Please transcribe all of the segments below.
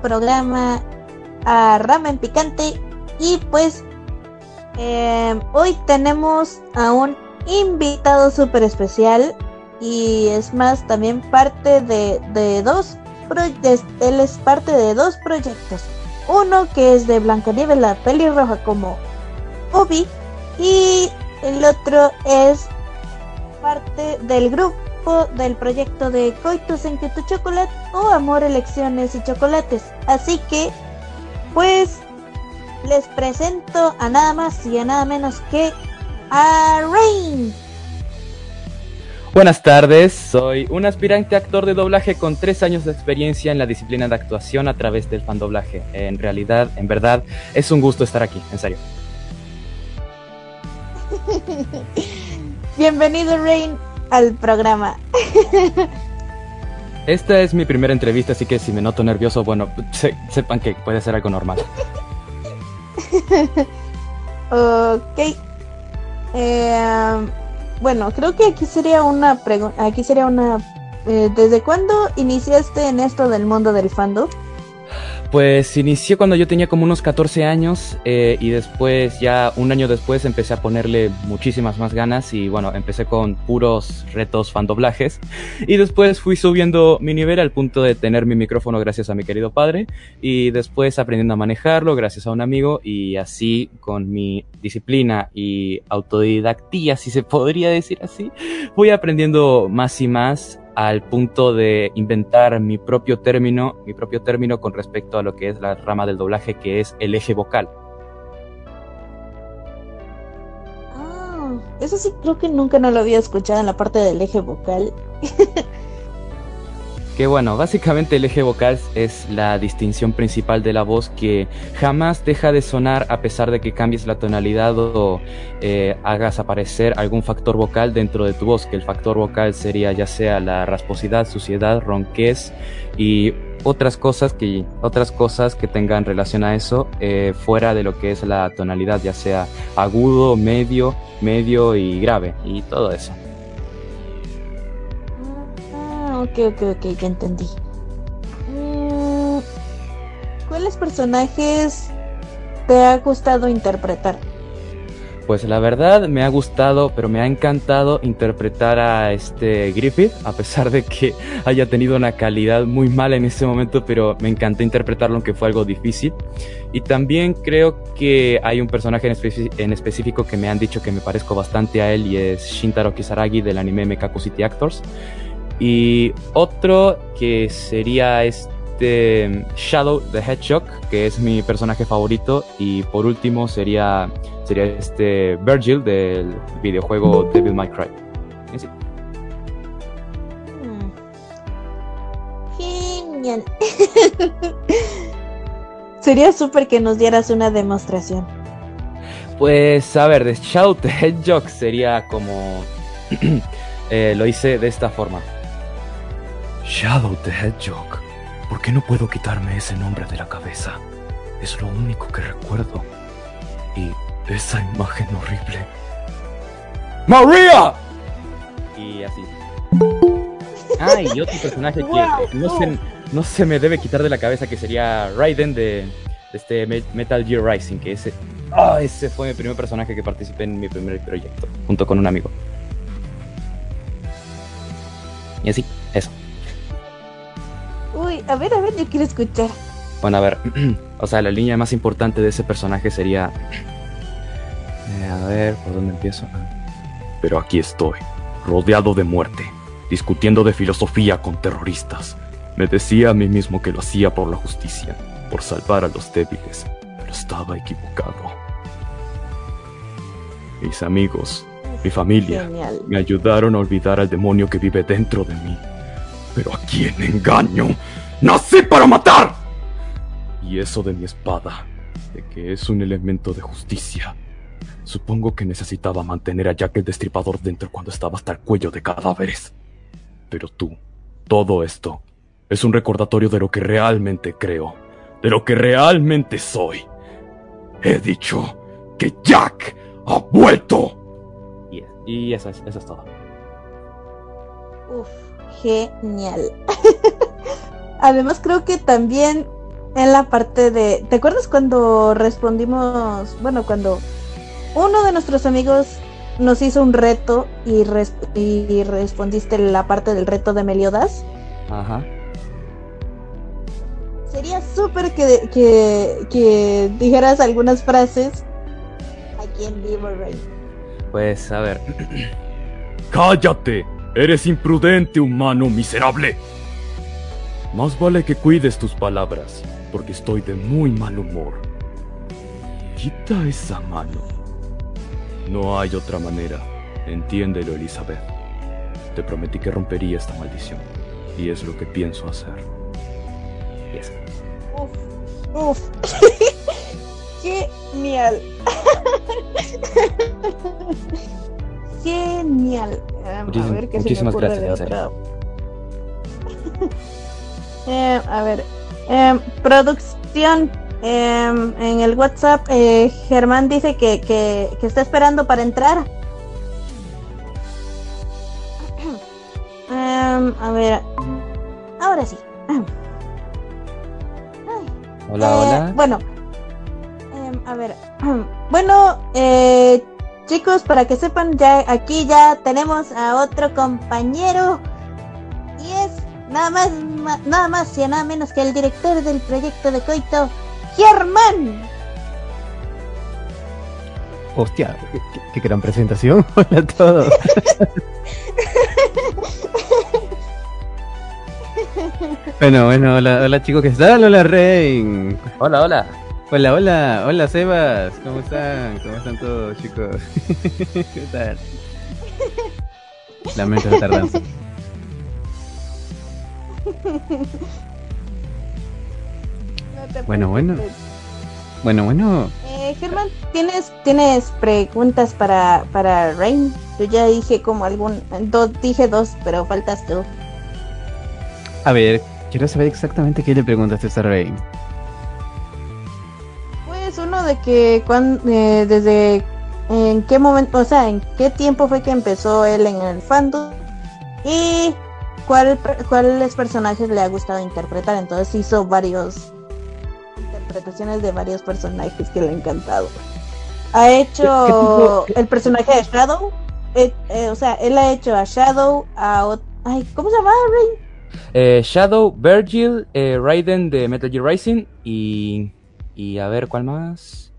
Programa a Ramen Picante. Y pues em, hoy tenemos a un invitado súper especial. Y es más también parte de, de dos proyectos, él es parte de dos proyectos, uno que es de Blancanieves la pelirroja como Obi y el otro es parte del grupo del proyecto de Coitus en tu Chocolate o Amor, Elecciones y Chocolates. Así que, pues, les presento a nada más y a nada menos que a Rain. Buenas tardes, soy un aspirante actor de doblaje con tres años de experiencia en la disciplina de actuación a través del doblaje. En realidad, en verdad, es un gusto estar aquí, en serio. Bienvenido, Rain al programa. Esta es mi primera entrevista, así que si me noto nervioso, bueno, sepan que puede ser algo normal. ok. Eh, bueno, creo que aquí sería una pregunta. Aquí sería una. Eh, ¿Desde cuándo iniciaste en esto del mundo del fandom? Pues inició cuando yo tenía como unos 14 años eh, y después, ya un año después, empecé a ponerle muchísimas más ganas y bueno, empecé con puros retos fandoblajes. Y después fui subiendo mi nivel al punto de tener mi micrófono gracias a mi querido padre y después aprendiendo a manejarlo gracias a un amigo y así con mi disciplina y autodidactía, si se podría decir así, voy aprendiendo más y más al punto de inventar mi propio término, mi propio término con respecto a lo que es la rama del doblaje, que es el eje vocal. Ah, eso sí creo que nunca no lo había escuchado en la parte del eje vocal. Que bueno, básicamente el eje vocal es la distinción principal de la voz que jamás deja de sonar a pesar de que cambies la tonalidad o eh, hagas aparecer algún factor vocal dentro de tu voz, que el factor vocal sería ya sea la rasposidad, suciedad, ronquez y otras cosas que otras cosas que tengan relación a eso eh, fuera de lo que es la tonalidad, ya sea agudo, medio, medio y grave. Y todo eso ok, ok, ya entendí. Mm, ¿Cuáles personajes te ha gustado interpretar? Pues la verdad me ha gustado, pero me ha encantado interpretar a este Griffith, a pesar de que haya tenido una calidad muy mala en ese momento, pero me encantó interpretarlo aunque fue algo difícil. Y también creo que hay un personaje en, en específico que me han dicho que me parezco bastante a él y es Shintaro Kisaragi del anime Mekaku City Actors. Y otro que sería este Shadow the Hedgehog, que es mi personaje favorito. Y por último sería sería este Virgil del videojuego Devil May Cry. Hmm. Genial. Sería súper que nos dieras una demostración. Pues a ver, de Shadow the Hedgehog sería como... eh, lo hice de esta forma. Shadow the Hedgehog. ¿Por qué no puedo quitarme ese nombre de la cabeza? Es lo único que recuerdo. Y esa imagen horrible. ¡María! Y así. Ah, y otro personaje que no se, no se me debe quitar de la cabeza que sería Raiden de, este Metal Gear Rising, que ese, oh, ese fue mi primer personaje que participé en mi primer proyecto, junto con un amigo. Y así, eso. Uy, a ver, a ver, yo quiero escuchar. Bueno, a ver, o sea, la línea más importante de ese personaje sería eh, a ver, ¿por dónde empiezo? Pero aquí estoy, rodeado de muerte, discutiendo de filosofía con terroristas. Me decía a mí mismo que lo hacía por la justicia, por salvar a los débiles, pero estaba equivocado. Mis amigos, mi familia, me ayudaron a olvidar al demonio que vive dentro de mí. Pero a quién engaño? ¡Nací para matar! Y eso de mi espada, de que es un elemento de justicia, Supongo que necesitaba mantener a Jack el Destripador dentro cuando estaba hasta el cuello de cadáveres. Pero tú, todo esto, es un recordatorio de lo que realmente creo, de lo que realmente soy. He dicho que Jack ha vuelto. Y, eso, es, eso es todo. Uf, genial. Además creo que también en la parte de... ¿Te acuerdas cuando respondimos, bueno, cuando uno de nuestros amigos nos hizo un reto y, y respondiste la parte del reto de Meliodas. Ajá. Sería súper que, que, dijeras algunas frases aquí en vivo, Rey. Pues a ver. ¡Cállate! Eres imprudente, humano miserable. Más vale que cuides tus palabras, porque estoy de muy mal humor. Quita esa mano. No hay otra manera. Entiéndelo, Elizabeth. Te prometí que rompería esta maldición. Y es lo que pienso hacer. Uf, uf. Genial. Genial. a ver qué muchísimas gracias. eh, a ver. Eh, producción Em, en el WhatsApp, eh, Germán dice que, que, está esperando para entrar. Em, a ver, ahora sí. Hola, eh, hola. Bueno, em, a ver, bueno, eh, chicos, para que sepan, ya aquí ya tenemos a otro compañero nada más, nada más y nada menos que el director del proyecto de Coito, Germán. Hostia, qué, gran presentación. Hola a todos. bueno, bueno, hola, hola chicos, ¿qué tal? Hola Rein. Hola, hola. Hola, hola, hola Sebas. ¿Cómo están? ¿Cómo están todos chicos? ¿Qué tal? Lamento la tardanza. bueno, bueno. Bueno, bueno. Eh, Germán, ¿tienes, ¿tienes preguntas para, para Rain? Yo ya dije como algún... Dos, dije dos, pero faltas tú. A ver, quiero saber exactamente qué le preguntaste a Rain. Pues uno de que cuando, eh, desde en qué momento, o sea, en qué tiempo fue que empezó él en el fandom y cuál, cuáles personajes le ha gustado interpretar. Entonces hizo varios interpretaciones de varios personajes que le han encantado. ha hecho el personaje de Shadow. Eh, eh, o sea, él ha hecho a Shadow, a... Ay, ¿Cómo se llama, Rain? Eh, Shadow, Virgil, Raiden de Metal Gear Rising y... Y a ver, ¿cuál más?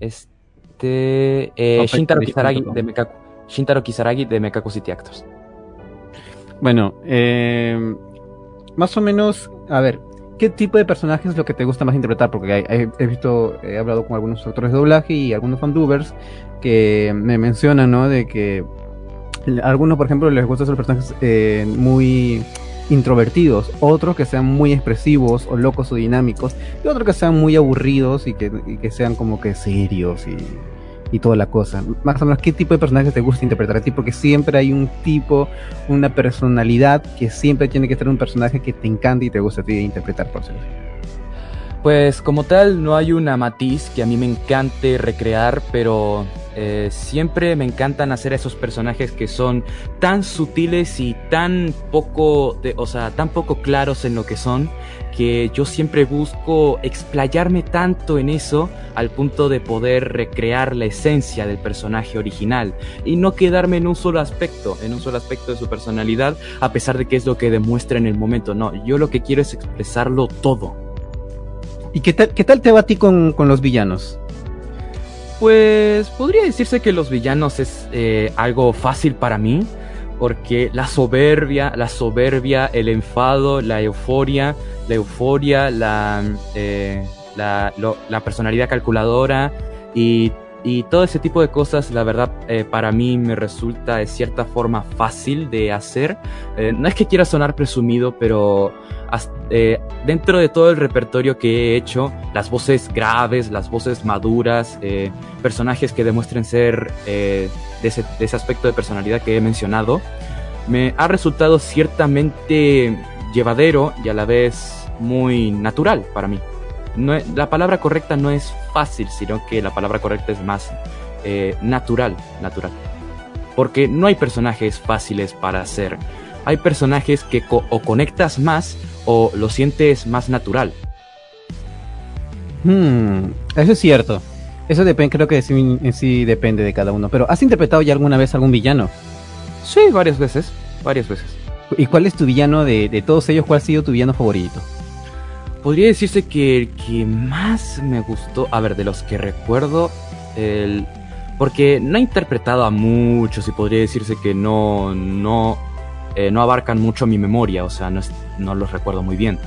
Este... Shintaro Kisaragi de Mekaku. Shintaro Kisaragi de Mekaku City Actors. Bueno, más o menos, a ver, ¿qué tipo de personaje es lo que te gusta más interpretar? Porque he, visto, he hablado con algunos actores de doblaje y algunos fandubers que me mencionan, ¿no? De que a algunos, por ejemplo, les gustan los personajes eh, muy introvertidos, otros que sean muy expresivos o locos o dinámicos, y otros que sean muy aburridos y que, y que sean como que serios y y toda la cosa. Más o menos, ¿qué tipo de personajes te gusta interpretar a ti? Porque siempre hay un tipo, una personalidad que siempre tiene que ser un personaje que te encanta y te gusta a ti interpretar, por ser Pues como tal, no hay una matiz que a mí me encante recrear, pero eh, siempre me encantan hacer esos personajes que son tan sutiles y tan poco, o sea, tan poco claros en lo que son, que yo siempre busco explayarme tanto en eso al punto de poder recrear la esencia del personaje original y no quedarme en un solo aspecto, en un solo aspecto de su personalidad, a pesar de que es lo que demuestra en el momento. No, yo lo que quiero es expresarlo todo. ¿Y qué tal, qué tal te va a ti con los villanos? Pues podría decirse que los villanos es eh, algo fácil para mí, porque la soberbia, la soberbia, el enfado, la euforia, la euforia, la, eh, la, personalidad calculadora y, todo ese tipo de cosas, la verdad, eh, para mí me resulta de cierta forma fácil de hacer. Eh, no es que quiera sonar presumido, pero dentro de todo el repertorio que he hecho, las voces graves, las voces maduras, personajes que demuestren ser de ese, de ese aspecto de personalidad que he mencionado, me ha resultado ciertamente llevadero y a la vez muy natural para mí. No, la palabra correcta no es fácil, sino que la palabra correcta es más eh, natural, natural. Porque no hay personajes fáciles para hacer. Hay personajes que o conectas más o lo sientes más natural. Hmm, eso es cierto. Eso depende, creo que sí, sí depende de cada uno. Pero ¿has interpretado ya alguna vez algún villano? Sí, varias veces, varias veces. ¿Y cuál es tu villano de, todos ellos? ¿Cuál ha sido tu villano favorito? Podría decirse que el que más me gustó, a ver, de los que recuerdo, el, porque no he interpretado a muchos y podría decirse que no, no, eh, no abarcan mucho mi memoria, o sea, no, no los recuerdo muy bien.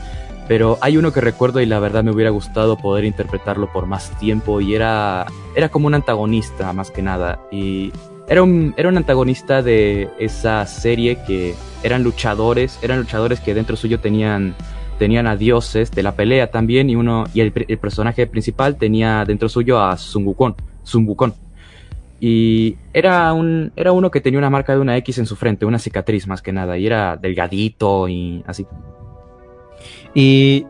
Pero hay uno que recuerdo y la verdad me hubiera gustado poder interpretarlo por más tiempo y era, era como un antagonista más que nada. Y era un, era un antagonista de esa serie que eran luchadores, eran luchadores que dentro suyo tenían, tenían a dioses de la pelea también y uno y el, personaje principal tenía dentro suyo a Sun Wukong, Y era un era uno que tenía una marca de una X en su frente, una cicatriz más que nada, y era delgadito y así. Y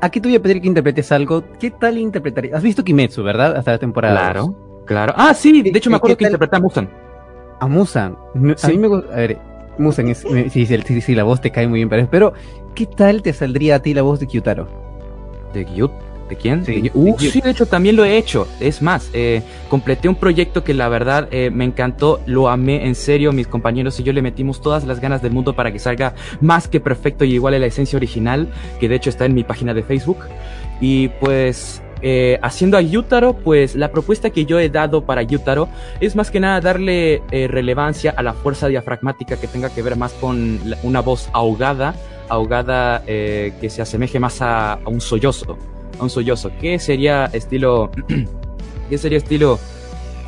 aquí te voy a pedir que interpretes algo. ¿Qué tal interpretarías? Has visto Kimetsu, ¿verdad? Hasta la temporada. Claro. Claro. Ah, sí, de hecho me acuerdo que interpreta a Musan. A Musan. A mí me gusta. A ver, Musan es. Sí, sí, sí, la voz te cae muy bien, pero, ¿qué tal te saldría a ti la voz de Kyutaro? ¿De Kyut? ¿De quién? Sí, de, uh, sí, de hecho también lo he hecho. Es más, eh, completé un proyecto que la verdad eh, me encantó, lo amé en serio. Mis compañeros y yo le metimos todas las ganas del mundo para que salga más que perfecto y igual a la esencia original, que de hecho está en mi página de Facebook. Y pues eh, haciendo a Yutaro, pues la propuesta que yo he dado para Yutaro es más que nada darle eh, relevancia a la fuerza diafragmática que tenga que ver más con una voz ahogada, ahogada eh, que se asemeje más a, un sollozo, a un sollozo. ¿Qué sería estilo? ¿Qué sería estilo?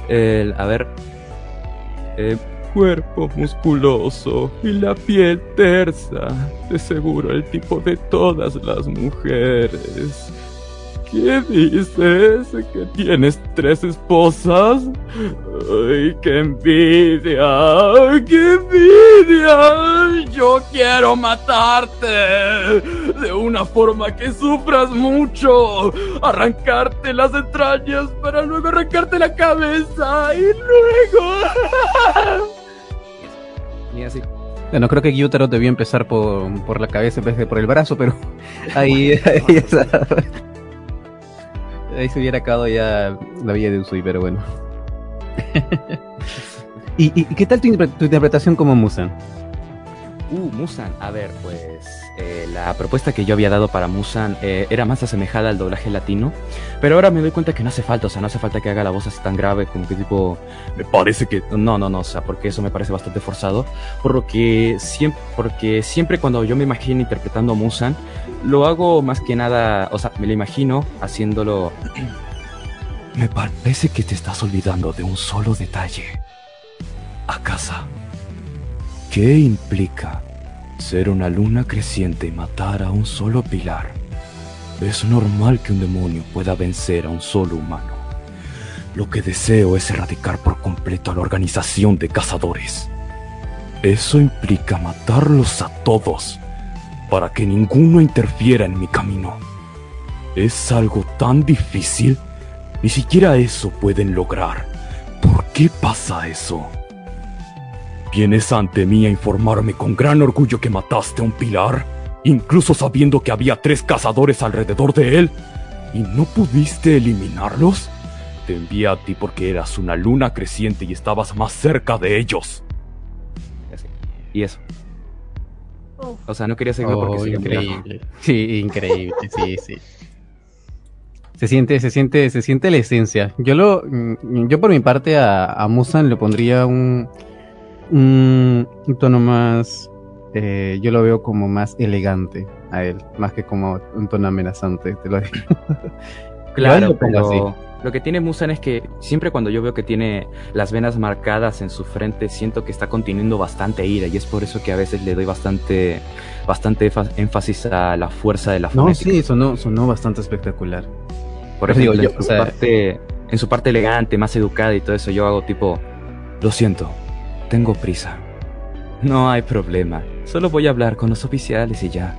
a ver. cuerpo musculoso y la piel tersa, de seguro el tipo de todas las mujeres. ¿Qué dices? ¿Que tienes tres esposas? ¡Ay, qué envidia! ¡Qué envidia! Yo quiero matarte de una forma que sufras mucho. Arrancarte las entrañas para luego arrancarte la cabeza y luego... Y así. Bueno, creo que Gyutaro debió empezar por, por la cabeza en vez de por el brazo, pero ahí, ahí está. Ahí se hubiera acabado ya la vida de Usui, pero bueno. ¿Y, qué tal tu, tu interpretación como Musan? Uh, Musan. A ver, pues eh, la propuesta que yo había dado para Musan eh, era más asemejada al doblaje latino, pero ahora me doy cuenta que no hace falta, o sea, no hace falta que haga la voz así tan grave como que tipo, me parece que, no, no, no, o sea, porque eso me parece bastante forzado, por lo que siempre, porque siempre cuando yo me imagino interpretando a Musan, lo hago más que nada, o sea, me lo imagino haciéndolo... Me parece que te estás olvidando de un solo detalle. A casa. ¿Qué implica ser una luna creciente y matar a un solo pilar? Es normal que un demonio pueda vencer a un solo humano. Lo que deseo es erradicar por completo a la organización de cazadores. Eso implica matarlos a todos, para que ninguno interfiera en mi camino. Es algo tan difícil, ni siquiera eso pueden lograr. ¿Por qué pasa eso? ¿Vienes ante mí a informarme con gran orgullo que mataste a un pilar? Incluso sabiendo que había tres cazadores alrededor de él. ¿Y no pudiste eliminarlos? Te envié a ti porque eras una luna creciente y estabas más cerca de ellos. Y eso. O sea, no quería seguirlo porque oh, increíble. Sí, increíble, sí, sí. Se siente, se siente, se siente la esencia. Yo lo, mm, yo por mi parte a, a Musan le pondría un, un, tono más, eh, yo lo veo como más elegante a él, más que como un tono amenazante, te lo digo. Claro, pero lo que tiene Musan es que siempre cuando yo veo que tiene las venas marcadas en su frente, siento que está conteniendo bastante ira y es por eso que a veces le doy bastante, bastante énfasis a la fuerza de la fonética. No, sí, sonó, sonó bastante espectacular. Por ejemplo, digo, yo, en, su parte, en su parte elegante, más educada y todo eso, yo hago tipo, lo siento, tengo prisa. No hay problema. Solo voy a hablar con los oficiales y ya.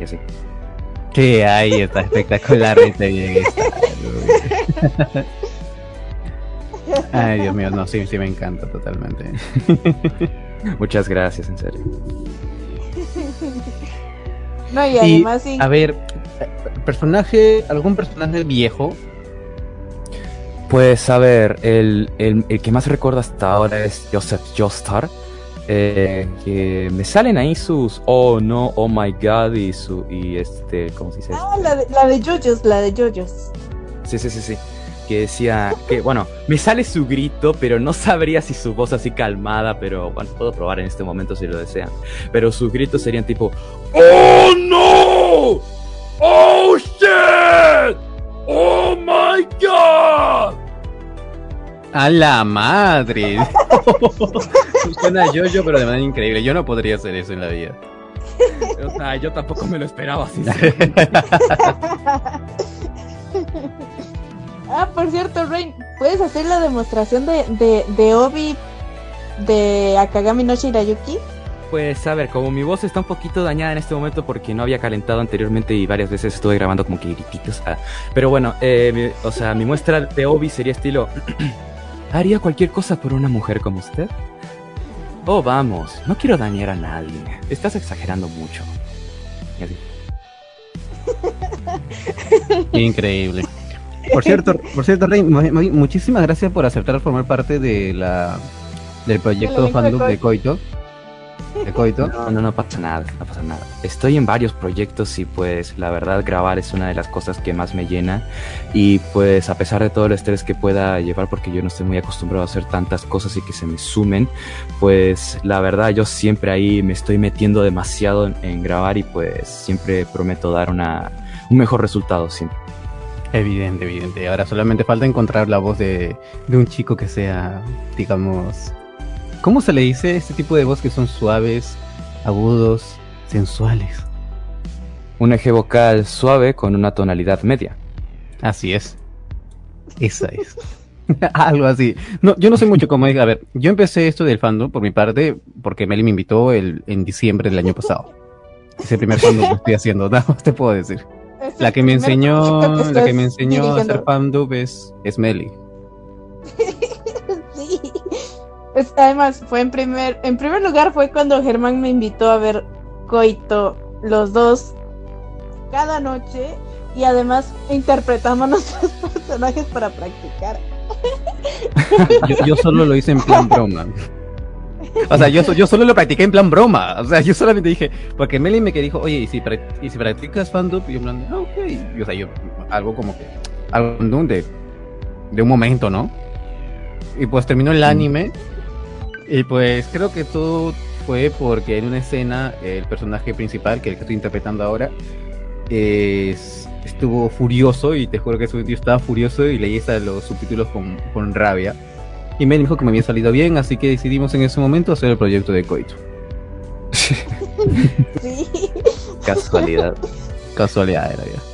Y así. Que ahí está espectacular este bien. Ay, Dios mío, no, sí, sí me encanta totalmente. Muchas gracias, en serio. No, y además sí. A ver, personaje, algún personaje viejo pues a ver, el, el, el, que más recuerdo hasta ahora es Joseph Joestar. Eh, que me salen ahí sus oh no, oh my god y su y este, ¿cómo se dice? Ah, la de, la de Jojos, la de Jojos. Sí, sí, sí, sí. Que decía que, bueno, me sale su grito, pero no sabría si su voz así calmada, pero bueno, puedo probar en este momento si lo desean. Pero sus gritos serían tipo, ¡Oh no! ¡Oh A la madre. Suena yo-yo, pero de manera increíble. Yo no podría hacer eso en la vida. O sea, yo tampoco me lo esperaba así. ah, por cierto, Rain, ¿puedes hacer la demostración de, de, de Obi de Akagami no Shirayuki? Pues a ver, como mi voz está un poquito dañada en este momento porque no había calentado anteriormente y varias veces estuve grabando como que grititos. Ah, pero bueno, eh, o sea, mi muestra de Obi sería estilo... ¿Haría cualquier cosa por una mujer como usted? Oh, vamos, no quiero dañar a nadie. Estás exagerando mucho. Increíble. Por cierto, por cierto, Rey, muchísimas gracias por aceptar formar parte de la del proyecto fandom de Coito de coito. No, no, no pasa nada, no pasa nada. Estoy en varios proyectos y pues la verdad grabar es una de las cosas que más me llena y pues a pesar de todo el estrés que pueda llevar porque yo no estoy muy acostumbrado a hacer tantas cosas y que se me sumen, pues la verdad yo siempre ahí me estoy metiendo demasiado en, grabar y pues siempre prometo dar una, un mejor resultado siempre. Evidente, evidente. Ahora solamente falta encontrar la voz de, de un chico que sea, digamos, ¿Cómo se le dice este tipo de voz que son suaves, agudos, sensuales? Un eje vocal suave con una tonalidad media. Así es. Esa es. Algo así. No, yo no sé mucho cómo es. A ver, yo empecé esto del fandom por mi parte porque Meli me invitó el, en diciembre del año pasado. Es el primer fandom que estoy haciendo, nada más te puedo decir. la que me enseñó, la que me enseñó a hacer fandom es, es Meli. además, fue en primer, en primer lugar fue cuando Germán me invitó a ver Coito, los dos, cada noche. y además interpretamos nuestros personajes para practicar. Yo, solo lo hice en plan broma. O sea, yo, yo solo lo practiqué en plan broma. O sea, yo solamente dije, porque Meli me que dijo, oye, ¿y si, y si practicas fandom? Y yo en plan, ah, ok. Y, o sea, yo, algo como que, algo de, de un momento, ¿no? Y pues terminó el anime. Y pues creo que todo fue porque en una escena el personaje principal, que el que estoy interpretando ahora, estuvo furioso y te juro que yo estaba furioso y leí los subtítulos con, con rabia. Y me dijo que me había salido bien, así que decidimos en ese momento hacer el proyecto de Koito. Sí. Casualidad. Casualidad era ya.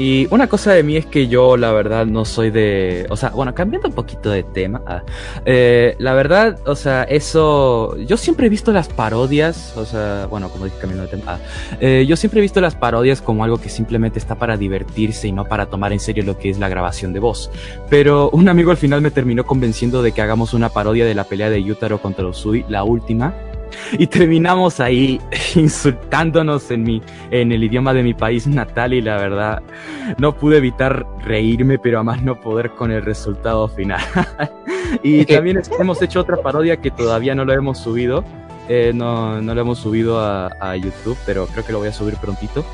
Y una cosa de mí es que yo, la verdad, no soy de. O sea, bueno, cambiando un poquito de tema. Ah, eh, la verdad, o sea, eso. Yo siempre he visto las parodias. O sea, bueno, como dije, cambiando de tema. Ah, eh, yo siempre he visto las parodias como algo que simplemente está para divertirse y no para tomar en serio lo que es la grabación de voz. Pero un amigo al final me terminó convenciendo de que hagamos una parodia de la pelea de Yutaro contra Usui, la última y terminamos ahí insultándonos en mi en el idioma de mi país natal y la verdad no pude evitar reírme pero a más no poder con el resultado final. Y también hemos hecho otra parodia que todavía no lo hemos subido. Eh, no, no lo hemos subido a, a, YouTube pero creo que lo voy a subir prontito.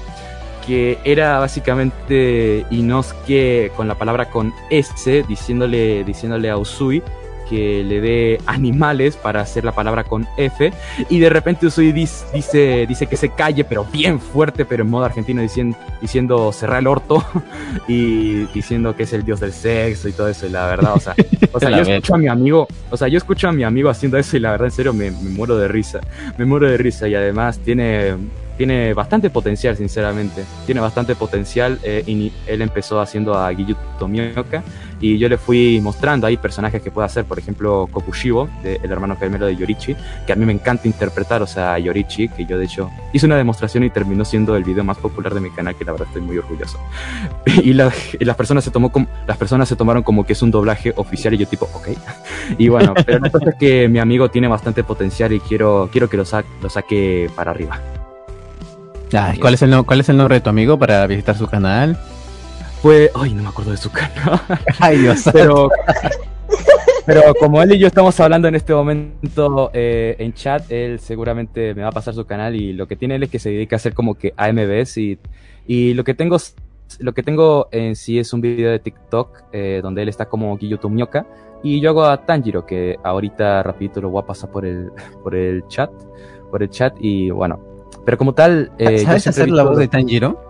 Que era básicamente Inosuke con la palabra con S diciéndole diciéndole a Usui que le dé animales para hacer la palabra con F y de repente Usui dice, dice que se calle pero bien fuerte pero en modo argentino diciendo, diciendo cerrar el orto y diciendo que es el dios del sexo y todo eso y la verdad o sea, o sea yo escucho a mi amigo o sea yo escucho a mi amigo haciendo eso y la verdad en serio me, me muero de risa me muero de risa y además tiene tiene bastante potencial, sinceramente. Tiene bastante potencial. Eh, y él empezó haciendo a Giyu Tomioka y yo le fui mostrando ahí personajes que puede hacer, por ejemplo, Kokushibo, el hermano gemelo de Yorichi, que a mí me encanta interpretar, o sea, Yorichi, que yo de hecho hice una demostración y terminó siendo el video más popular de mi canal, que la verdad estoy muy orgulloso. y, las, personas se tomó como, las personas se tomaron como que es un doblaje oficial y yo tipo, ok. y bueno, pero la cosa es que mi amigo tiene bastante potencial y quiero, quiero que lo, lo saque para arriba. ¿Cuál, es el, ¿Cuál es el nombre de tu amigo para visitar su canal? Pues, ay, no me acuerdo de su canal. Ay, Dios. Pero, pero como él y yo estamos hablando en este momento eh, en chat, él seguramente me va a pasar su canal y lo que tiene él es que se dedica a hacer como que AMVs y, y lo que tengo lo que tengo en sí es un video de TikTok eh, donde él está como Guilloto Mioka y yo hago a Tanjiro que ahorita rapidito lo voy a pasar por el por el chat por el chat y bueno pero como tal... Eh, ¿Sabes hacer la voz de Tanjiro?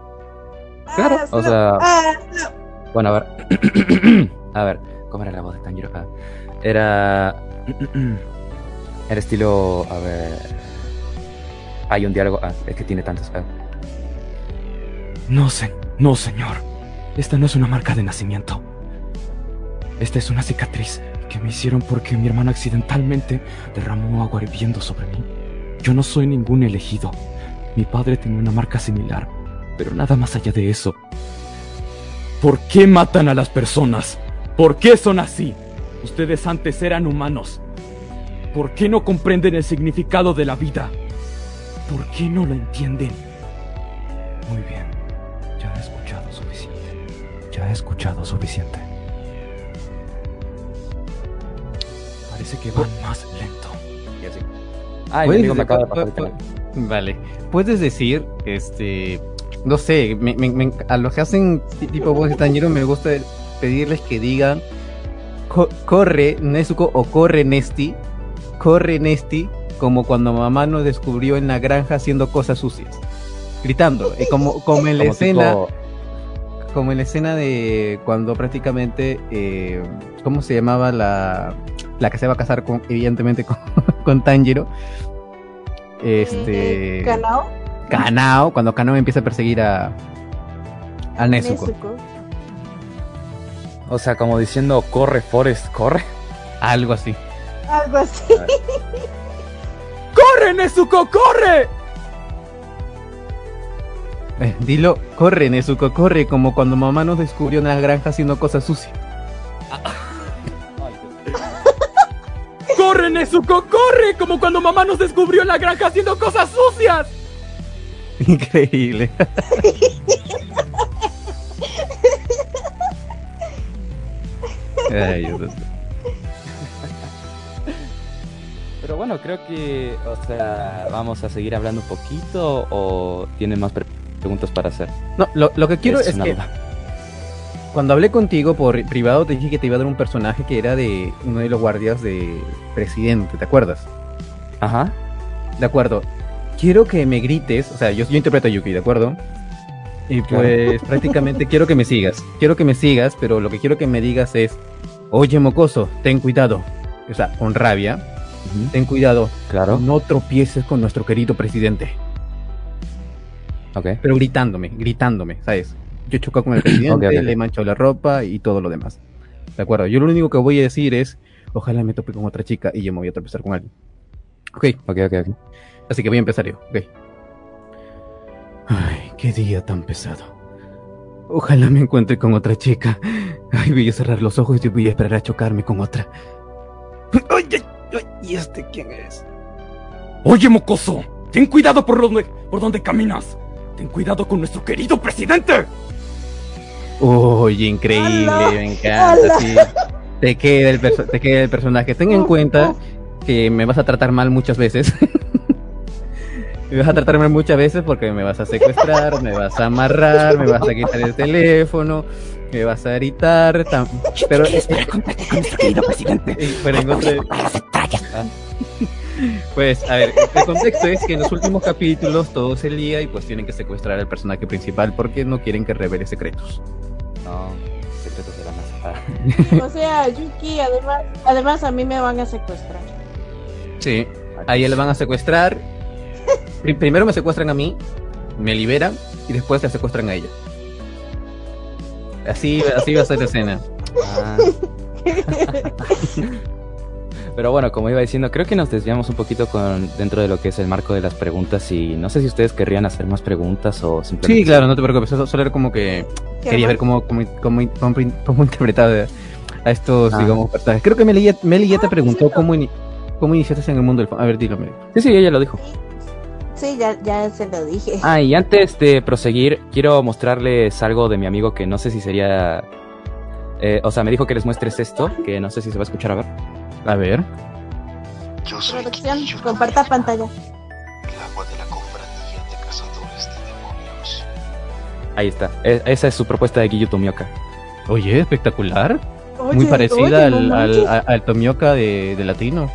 Claro, ah, o sea... Ah, bueno, a ver. a ver, ¿cómo era la voz de Tanjiro? Ah, era... era estilo... A ver... Hay un diálogo... Ah, es que tiene tantos... No, sé, no, señor. Esta no es una marca de nacimiento. Esta es una cicatriz que me hicieron porque mi hermano accidentalmente derramó agua hirviendo sobre mí. Yo no soy ningún elegido. Mi padre tenía una marca similar, pero nada más allá de eso. ¿Por qué matan a las personas? ¿Por qué son así? Ustedes antes eran humanos. ¿Por qué no comprenden el significado de la vida? ¿Por qué no lo entienden? Muy bien, ya he escuchado suficiente. Ya he escuchado suficiente. Parece que van más lento. Y así. Ay, me acaba de pasar Vale. Puedes decir, este, no sé, a los que hacen tipo voz de tañero me gusta pedirles que digan corre Nezuko o corre Nesti, corre Nesti, como cuando mamá nos descubrió en la granja haciendo cosas sucias, gritando, y como, como en la escena, como en la escena de cuando prácticamente, eh, ¿cómo se llamaba la, la que se va a casar con, evidentemente con, con Tanjiro? Este. ¿Kanao? Kanao, cuando Kanao empieza a perseguir a. a Nezuko. O sea, como diciendo, corre, Forest, corre. Algo así. Algo así. ¡Corre, Nezuko, corre! Eh, dilo, corre, Nezuko, corre, como cuando mamá nos descubrió en la granja haciendo cosas sucias. ¡Corre, Nezuko, corre! Como cuando mamá nos descubrió en la granja haciendo cosas sucias. Increíble. Ay, Dios. Pero bueno, creo que, o sea, vamos a seguir hablando un poquito o tienen más preguntas para hacer. No, lo, que quiero es, es que duda cuando hablé contigo por privado te dije que te iba a dar un personaje que era de uno de los guardias de presidente, ¿te acuerdas? Ajá. De acuerdo. Quiero que me grites, o sea, yo, yo interpreto a Yuki, ¿de acuerdo? Y pues prácticamente quiero que me sigas. Quiero que me sigas, pero lo que quiero que me digas es, oye mocoso, ten cuidado. O sea, con rabia, ten cuidado. Claro. No tropieces con nuestro querido presidente. Ok. Pero gritándome, gritándome, ¿sabes? Yo choco con el presidente, Ok, ok, ok. le he manchado la ropa y todo lo demás. ¿De acuerdo? Yo lo único que voy a decir es, ojalá me tope con otra chica y yo me voy a tropezar con alguien. Ok, Ok, ok, ok. así que voy a empezar yo. Ok. Ay, qué día tan pesado. Ojalá me encuentre con otra chica. Ay, voy a cerrar los ojos y voy a esperar a chocarme con otra. Ay, ay, ay, ¿y este quién es? Oye, mocoso, ten cuidado por donde, por donde caminas. Ten cuidado con nuestro querido presidente. Uy, increíble, me encanta, sí. Te queda, el te queda el personaje. Ten en cuenta que me vas a tratar mal muchas veces. me vas a tratar mal muchas veces porque me vas a secuestrar, me vas a amarrar, me vas a quitar el teléfono, me vas a gritar. Pero, con nuestro querido presidente. eh, pero en otro- Pues, a ver, el contexto es que en los últimos capítulos todo se lía y pues tienen que secuestrar al personaje principal porque no quieren que revele secretos. No, secretos de la NASA. O sea, Yuki, además, además a mí me van a secuestrar. Sí. A ella le van a secuestrar. Pri- Primero me secuestran a mí, me liberan y después la secuestran a ella. Así, así va a ser la escena. Ah. Pero bueno, como iba diciendo, creo que nos desviamos un poquito con dentro de lo que es el marco de las preguntas y no sé si ustedes querrían hacer más preguntas o simplemente... Sí, claro, no te preocupes. Solo era como que quería ver cómo, cómo, cómo, cómo, interpretar a estos, Ah. digamos, personajes. Creo que Meli ya, Meli ya te preguntó cómo, cómo iniciaste en el mundo del fan. A ver, dilo, Meli. Sí, sí, ella lo dijo. Sí, ya, ya se lo dije. Ah, y antes de proseguir, quiero mostrarles algo de mi amigo que no sé si sería... eh, o sea, me dijo que les muestres esto, que no sé si se va a escuchar a ver. A ver. Yo soy Producción, comparta pantalla. el agua de la cofradía de cazadores de demonios. Ahí está. E- esa es su propuesta de Giyu Tomioka. Oye, espectacular. muy parecida oye, al, no al, al Tomioka de, de latino.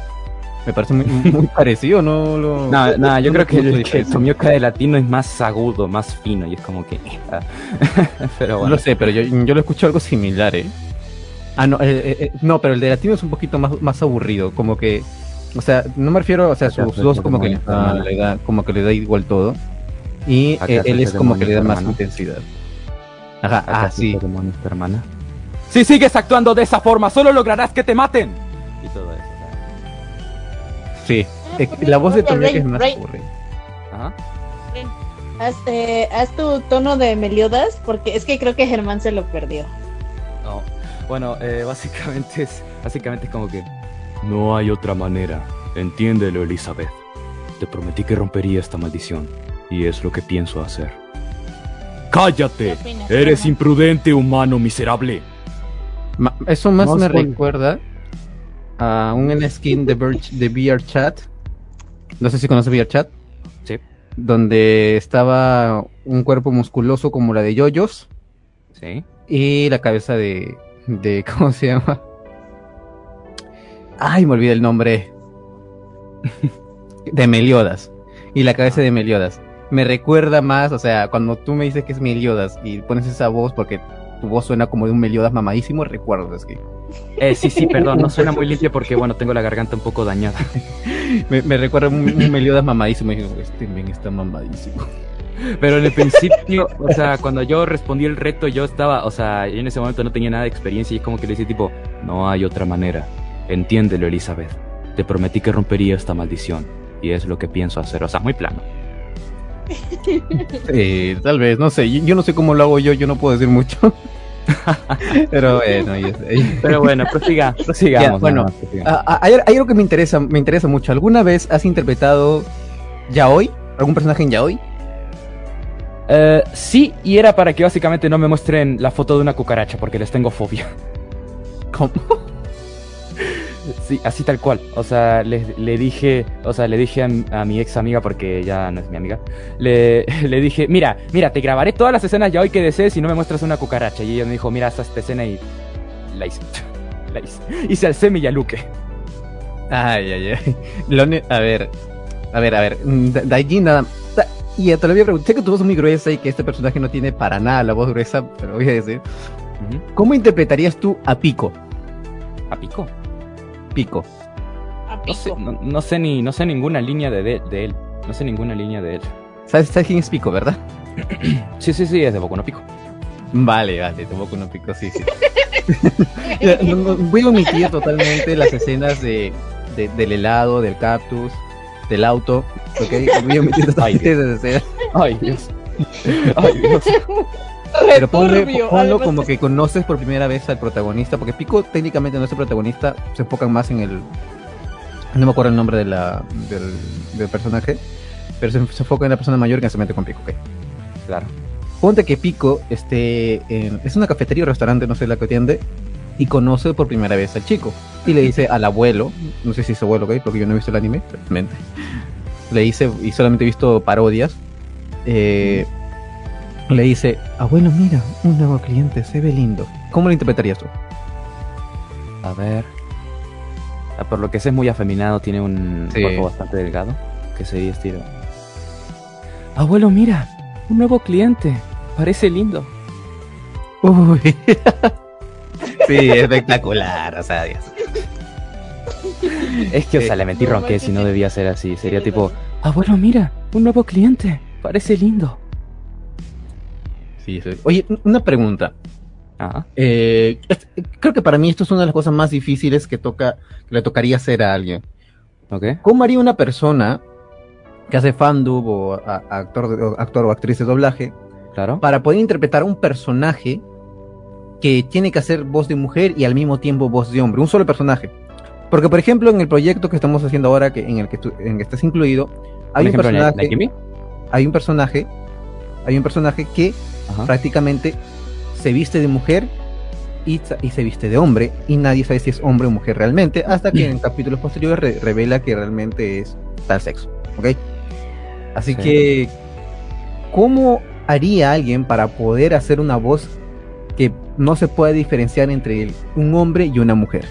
Me parece muy, muy parecido, ¿no? Lo- No, no, yo no creo que el que. Tomioka de latino es más agudo, más fino y es como que... Pero No bueno. lo sé, pero yo, yo lo escucho algo similar, ¿eh? Ah, no, eh, eh, eh, no, pero el de latino es un poquito más, más aburrido, como que, o sea, no me refiero, o sea, sus se dos como que ah, le da, como que le da igual todo, y eh, él es como que le da más intensidad. Ajá, ah, sí. hermana. Si sigues actuando de esa forma, solo lograrás que te maten. Y todo eso. Sí. Eh, Eh, la voz de Rey, es más aburrida. Ajá. Haz, eh, haz tu tono de Meliodas, porque es que creo que Germán se lo perdió. No. Bueno, eh, básicamente es, básicamente es como que... No hay otra manera. Entiéndelo, Elizabeth. Te prometí que rompería esta maldición. Y es lo que pienso hacer. ¡Cállate! ¿Qué opinas, Eres imprudente, humano miserable. Ma- Eso más No me recuerda a un skin de, de VR Chat. No sé si conoces VR Chat. Sí. Donde estaba un cuerpo musculoso como la de Yoyos Sí. y la cabeza de, de ¿cómo se llama? Ay, me olvidé el nombre. de Meliodas. Y la cabeza de Meliodas. Me recuerda más, o sea, cuando tú me dices que es Meliodas y pones esa voz porque tu voz suena como de un Meliodas mamadísimo, recuerdo es que Eh, sí, sí, perdón, no suena muy limpio porque, bueno, tengo la garganta un poco dañada. Me, me recuerda un, un Meliodas mamadísimo. Y digo, este men está mamadísimo. Pero en el principio, o sea, cuando yo respondí el reto, yo estaba, o sea, yo en ese momento no tenía nada de experiencia y es como que le decía tipo, no hay otra manera. Entiéndelo, Elizabeth. Te prometí que rompería esta maldición. Y es lo que pienso hacer. O sea, muy plano. Eh, tal vez, no sé. Yo, yo no sé cómo lo hago yo, yo no puedo decir mucho. Pero bueno, sé. Pero bueno, prosiga, prosigamos. Ya, bueno, nada más, prosigamos. Hay, hay algo que me interesa, me interesa mucho. ¿Alguna vez has interpretado Yaoi? ¿Algún personaje en Yaoi? Eh, sí, y era para que básicamente no me muestren la foto de una cucaracha porque les tengo fobia. ¿Cómo? Sí, así tal cual. O sea, le, le dije, o sea, le dije a, mi ex amiga, porque ya no es mi amiga, le, le dije, mira, mira, te grabaré todas las escenas ya hoy que desees y no me muestras una cucaracha. Y ella me dijo, mira, haz esta escena y la hice. La hice. Hice al Semi y al. Ay, ay, ay. A ver, a ver, a ver. mm, Da- Daijin nada. da- Y a preguntar. Sé que tu voz es muy gruesa y que este personaje no tiene para nada la voz gruesa, pero voy a decir. ¿Cómo interpretarías tú a Pico? ¿A pico? Pico. A No sé, pico. no, no sé ni, no sé ninguna línea de, de, de él. No sé ninguna línea de él. ¿Sabes, sabes quién es Pico, verdad? Sí, sí, sí, es de Boku no Pico. Vale, vale, tampoco no Pico, sí, sí. Ya, no, no, voy a omitir totalmente las escenas de, de- del helado, del cactus, del auto, ¿ok? Voy a omitir totalmente esas escenas. Ay, Dios. Ay, Dios. Pero ponle- ponlo como que conoces por primera vez al protagonista, porque Pico técnicamente no es el protagonista, se enfocan más en el... No me acuerdo el nombre de la, del, del personaje, pero se, se enfoca en la persona mayor que se mete con Pico, ¿ok? Claro. Ponte que Pico este, en- es una cafetería o restaurante, no sé la que atiende, y conoce por primera vez al chico. Y le dice al abuelo, no sé si es abuelo, ¿ok? Porque yo no he visto el anime, realmente. Le dice, y solamente he visto parodias. eh, le dice, abuelo, mira, un nuevo cliente, se ve lindo. ¿Cómo lo interpretarías tú? A ver. Ah, Por lo que sé es muy afeminado, tiene un Sí. cuerpo bastante delgado. Que sería estilo. Abuelo, mira, un nuevo cliente. Parece lindo. Uy. sí, espectacular, o sea, Dios. Es que, o sea, le metí No, ronqué si no debía ser así. Sería tipo, abuelo, mira, un nuevo cliente. Parece lindo. Sí, sí. Oye, una pregunta. Ajá. Eh, es- creo que para mí esto es una de las cosas más difíciles que toca, que le tocaría hacer a alguien. Ok. ¿Cómo haría una persona que hace fandub o a- a- actor, o actor o actriz de doblaje Claro. para poder interpretar a un personaje que tiene que hacer voz de mujer y al mismo tiempo voz de hombre? Un solo personaje. Porque, por ejemplo, en el proyecto que estamos haciendo ahora, que, en el que tú, en el que estás incluido, hay un, ejemplo, ¿na- personaje, hay un personaje, hay un personaje que Ajá. prácticamente se viste de mujer y, se viste de hombre y nadie sabe si es hombre o mujer realmente hasta que en capítulos posteriores re- revela que realmente es tal sexo, ¿ok? Así Sí. que, ¿cómo haría alguien para poder hacer una voz que no se pueda diferenciar entre un hombre y una mujer?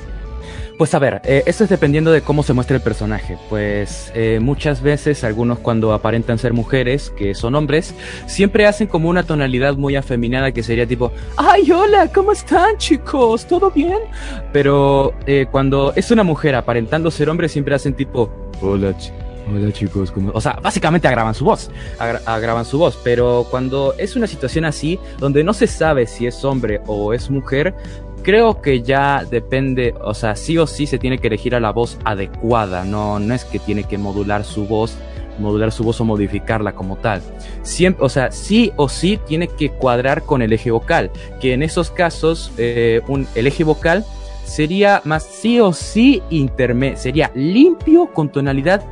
Pues a ver, eh, eso es dependiendo de cómo se muestra el personaje. Pues eh, muchas veces algunos cuando aparentan ser mujeres, que son hombres, siempre hacen como una tonalidad muy afeminada que sería tipo, ¡Ay, hola! ¿Cómo están chicos? ¿Todo bien? Pero eh, cuando es una mujer aparentando ser hombre, siempre hacen tipo, Hola, chi- hola chicos, ¿cómo-?" O sea, básicamente agravan su voz, agra- agravan su voz. Pero cuando es una situación así, donde no se sabe si es hombre o es mujer, creo que ya depende, o sea, sí o sí se tiene que elegir a la voz adecuada, no, no es que tiene que modular su voz, modular su voz o modificarla como tal. Siempre, o sea, sí o sí tiene que cuadrar con el eje vocal, que en esos casos eh, un, el eje vocal sería más sí o sí interme sería limpio con tonalidad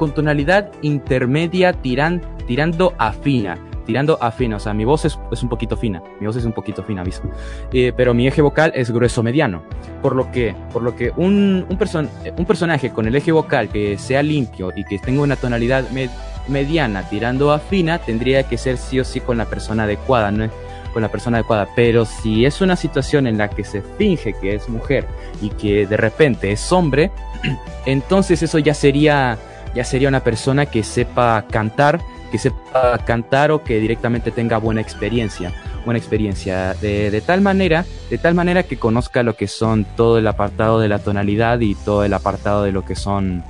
con tonalidad intermedia tiran, tirando a fina tirando a fina, o sea, mi voz es, es un poquito fina, mi voz es un poquito fina, aviso. Eh, pero mi eje vocal es grueso mediano. Por lo que, por lo que un, un, person un personaje con el eje vocal que sea limpio y que tenga una tonalidad med mediana tirando a fina, tendría que ser sí o sí con la persona adecuada, ¿no? con la persona adecuada. Pero si es una situación en la que se finge que es mujer y que de repente es hombre, entonces eso ya sería, ya sería una persona que sepa cantar, que sepa cantar o que directamente tenga buena experiencia, buena experiencia de, de, tal manera, de tal manera que conozca lo que son todo el apartado de la tonalidad y todo el apartado de lo que son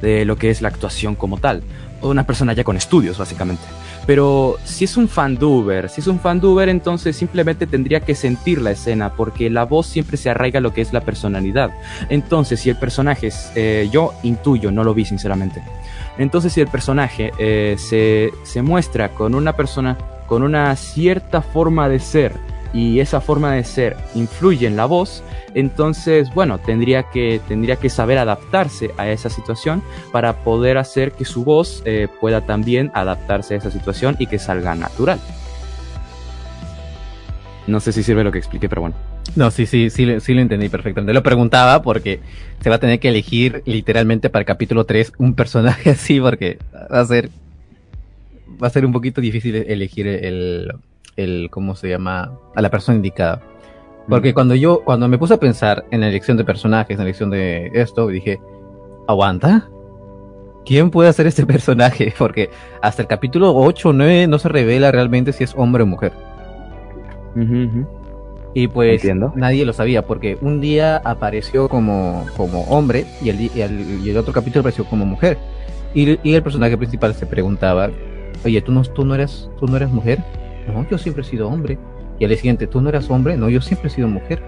de lo que es la actuación como tal. Una persona ya con estudios, básicamente. Pero si es un fanduber, si es un fanduber, entonces simplemente tendría que sentir la escena, porque la voz siempre se arraiga a lo que es la personalidad. Entonces, si el personaje, es, eh, yo intuyo, no lo vi sinceramente. Entonces, si el personaje eh, se, se muestra con una persona con una cierta forma de ser y esa forma de ser influye en la voz, entonces, bueno, tendría que, tendría que saber adaptarse a esa situación para poder hacer que su voz eh, pueda también adaptarse a esa situación y que salga natural. No sé si sirve lo que expliqué, pero bueno. No, sí, sí, sí, sí lo entendí perfectamente. Lo preguntaba porque se va a tener que elegir literalmente para el capítulo 3 un personaje así porque va a ser va a ser un poquito difícil elegir el, el ¿cómo se llama? a la persona indicada. Porque Mm. cuando yo cuando me puse a pensar en la elección de personajes, en la elección de esto, dije, ¿aguanta? ¿Quién puede hacer este personaje? Porque hasta el capítulo 8 o 9 no se revela realmente si es hombre o mujer. Y pues Entiendo. nadie lo sabía porque un día apareció como, como hombre y el, y el, y el otro capítulo apareció como mujer. Y, y el personaje principal se preguntaba, oye, ¿tú no, tú, no eres, ¿tú no eres mujer? No, yo siempre he sido hombre. Y al día siguiente, ¿tú no eras hombre? No, yo siempre he sido mujer.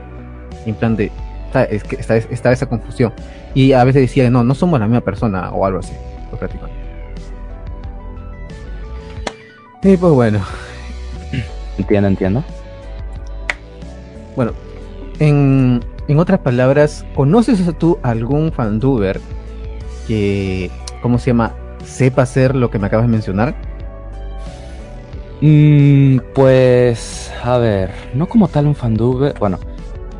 En plan de, está, es que está, estaba esa confusión. Y a veces decía, no, no somos la misma persona o algo así. Pues prácticamente. Y pues bueno, Entiendo, entiendo. Bueno, en, en otras palabras, ¿conoces tú algún fanduber que, ¿cómo se llama? Sepa hacer lo que me acabas de mencionar? Mm, pues, a ver, no como tal un fanduber. Bueno,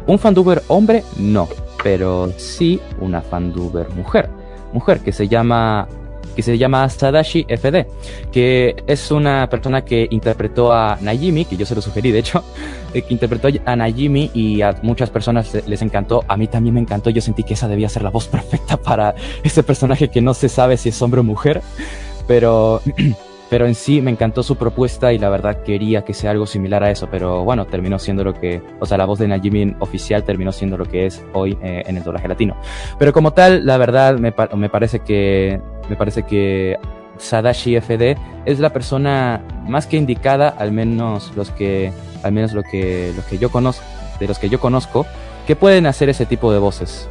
un fanduber hombre, no, pero sí una fanduber mujer. Mujer que se llama que se llama Sadashi FD, que es una persona que interpretó a Najimi, que yo se lo sugerí de hecho, eh, que interpretó a Najimi y a muchas personas les encantó, a mí también me encantó, yo sentí que esa debía ser la voz perfecta para ese personaje que no se sabe si es hombre o mujer, pero pero en sí me encantó su propuesta y la verdad quería que sea algo similar a eso, pero bueno, terminó siendo lo que, o sea, la voz de Najimi oficial terminó siendo lo que es hoy eh, en el doblaje latino. Pero como tal, la verdad me, pa- me parece que me parece que Sadashi FD es la persona más que indicada, al menos los que al menos lo que lo que yo conozco, de los que yo conozco, que pueden hacer ese tipo de voces.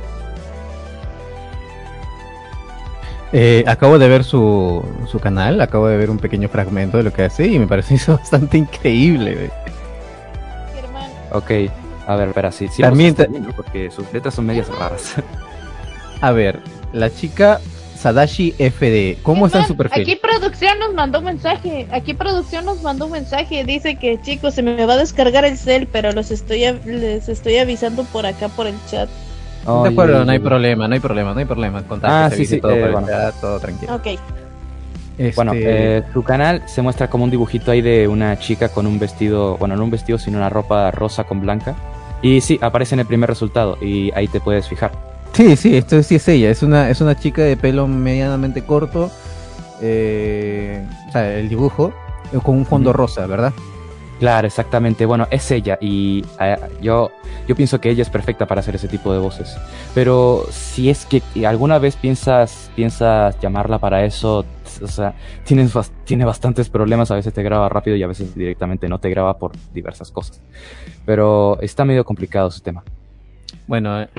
Eh, acabo de ver su, su canal, acabo de ver un pequeño fragmento de lo que hace y me pareció bastante increíble. güey. Ok, a ver, espera, sí, sí También bien, ¿no? porque sus letras son medias raras. A ver, la chica Sadashi FD, ¿cómo está en su Germán, perfil? Aquí producción nos mandó un mensaje. Aquí producción nos mandó un mensaje. Dice que chicos se me va a descargar el cel, pero los estoy les estoy avisando por acá por el chat. De acuerdo, no hay problema, no hay problema, no hay problema. Contar Ah, sí, sí, todo eh, bueno. todo tranquilo. Ok. Bueno, Este, eh, su canal se muestra como un dibujito ahí de una chica con un vestido, bueno, no un vestido, sino una ropa rosa con blanca. Y sí, aparece en el primer resultado y ahí te puedes fijar. Sí, sí, esto sí es ella. Es una, es una chica de pelo medianamente corto. eh, o sea, el dibujo eh, con un fondo rosa, ¿verdad? Claro, exactamente. Bueno, es ella y eh, yo, yo pienso que ella es perfecta para hacer ese tipo de voces. Pero si es que alguna vez piensas, piensas llamarla para eso, o sea, tienes, tiene bastantes problemas. A veces te graba rápido y a veces directamente no te graba por diversas cosas. Pero está medio complicado su tema. Bueno, eh,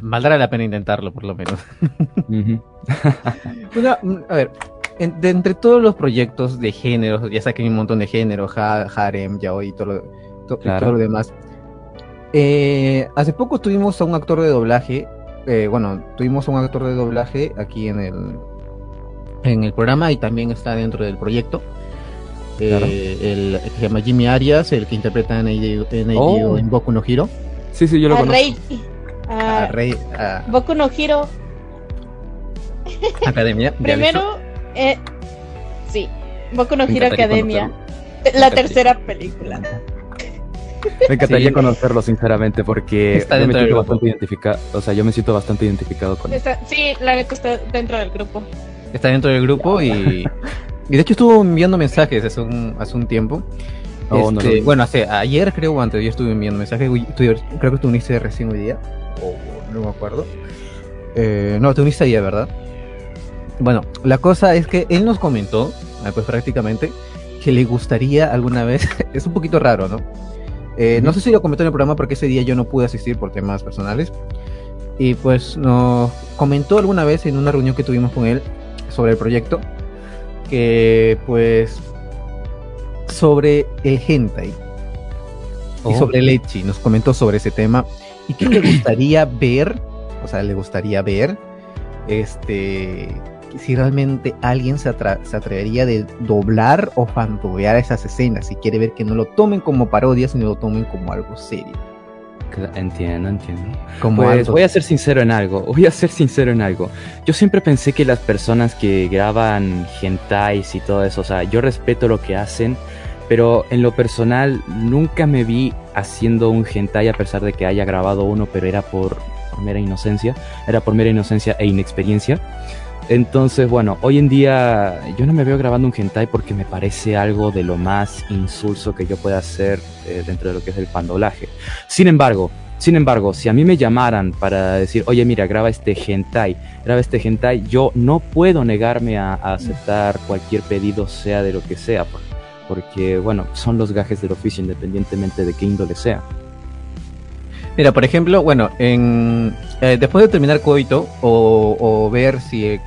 valdrá la pena intentarlo, por lo menos. Una- a ver, en- de entre todos los proyectos de géneros, ya hay un montón de géneros, ha- harem, yaoi y todo lo, to- y Claro. todo lo demás. Eh, hace poco tuvimos a un actor de doblaje, eh, bueno, tuvimos a un actor de doblaje aquí en el en el programa y también está dentro del proyecto. Eh, el que se llama Jimmy Arias, el que interpreta en en, Oh. en Boku no Hero. Sí, sí, yo lo a conozco. Rey. A A Rey, a Boku no Hero. Academia. ¿ya Primero, eh, sí. Boku no Hero Academia. La tercera película. Me encantaría Sí. conocerlo, sinceramente, porque Está yo me dentro del siento grupo. bastante identificado. O sea, yo me siento bastante identificado con él. Está- sí, la neta está dentro del grupo. está dentro del grupo y, y de hecho estuvo enviando mensajes hace un, hace un tiempo. Oh, no Este, bueno, hace ayer creo o antes yo estuve enviando mensajes. tú- creo que tú uniste recién hoy día. O no me acuerdo. Eh, no, te uniste ayer, ¿verdad? Bueno, la cosa es que él nos comentó, eh, pues prácticamente, que le gustaría alguna vez. es un poquito raro, ¿no? Eh, No sé si lo comentó en el programa porque ese día yo no pude asistir por temas personales. Y pues nos comentó alguna vez en una reunión que tuvimos con él sobre el proyecto que pues sobre el hentai y Oh. sobre el ecchi nos comentó sobre ese tema y que le gustaría ver o sea le gustaría ver este si realmente alguien se, atra- se atrevería de doblar o fantobear esas escenas si quiere ver que no lo tomen como parodia sino lo tomen como algo serio Entiendo, entiendo. Como Pues voy a ser sincero en algo, voy a ser sincero en algo. Yo siempre pensé que las personas que graban hentais y todo eso, o sea, yo respeto lo que hacen, pero en lo personal nunca me vi haciendo un hentai a pesar de que haya grabado uno, pero era por, por mera inocencia, era por mera inocencia e inexperiencia. Entonces, bueno, hoy en día yo no me veo grabando un hentai porque me parece algo de lo más insulso que yo pueda hacer eh, dentro de lo que es el pandoblaje. Sin embargo, sin embargo, si a mí me llamaran para decir, oye, mira, graba este hentai, graba este hentai, yo no puedo negarme a, a aceptar cualquier pedido, sea de lo que sea, por- porque, bueno, son los gajes del oficio, independientemente de qué índole sea. Mira, por ejemplo, bueno, en, eh, después de terminar Coito o, o ver si eh,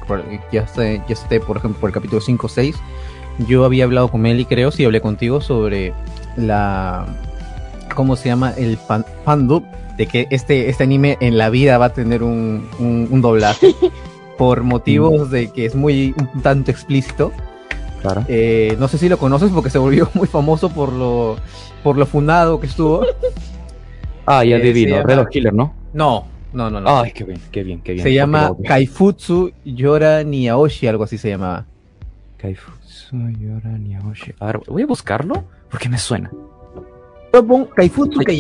ya esté, ya esté, por ejemplo, por el capítulo 5 o 6, yo había hablado con Meli, creo, si hablé contigo sobre la. ¿Cómo se llama? El fan, fandom de que este, este anime en la vida va a tener un, un, un doblaje por motivos de que es muy un tanto explícito. Claro. Eh, no sé si lo conoces porque se volvió muy famoso por lo, por lo funado que estuvo. Ah, ya eh, adivino, llama- Red Killer, ¿no? No, no, no, no. Ay, qué bien, qué bien, qué bien. se llama Kaifutsu Yora ni Aoshi, algo así se llamaba. Kaifutsu Yora Nyaoshi. A ver, voy a buscarlo porque me suena. Pon Kaifutsu que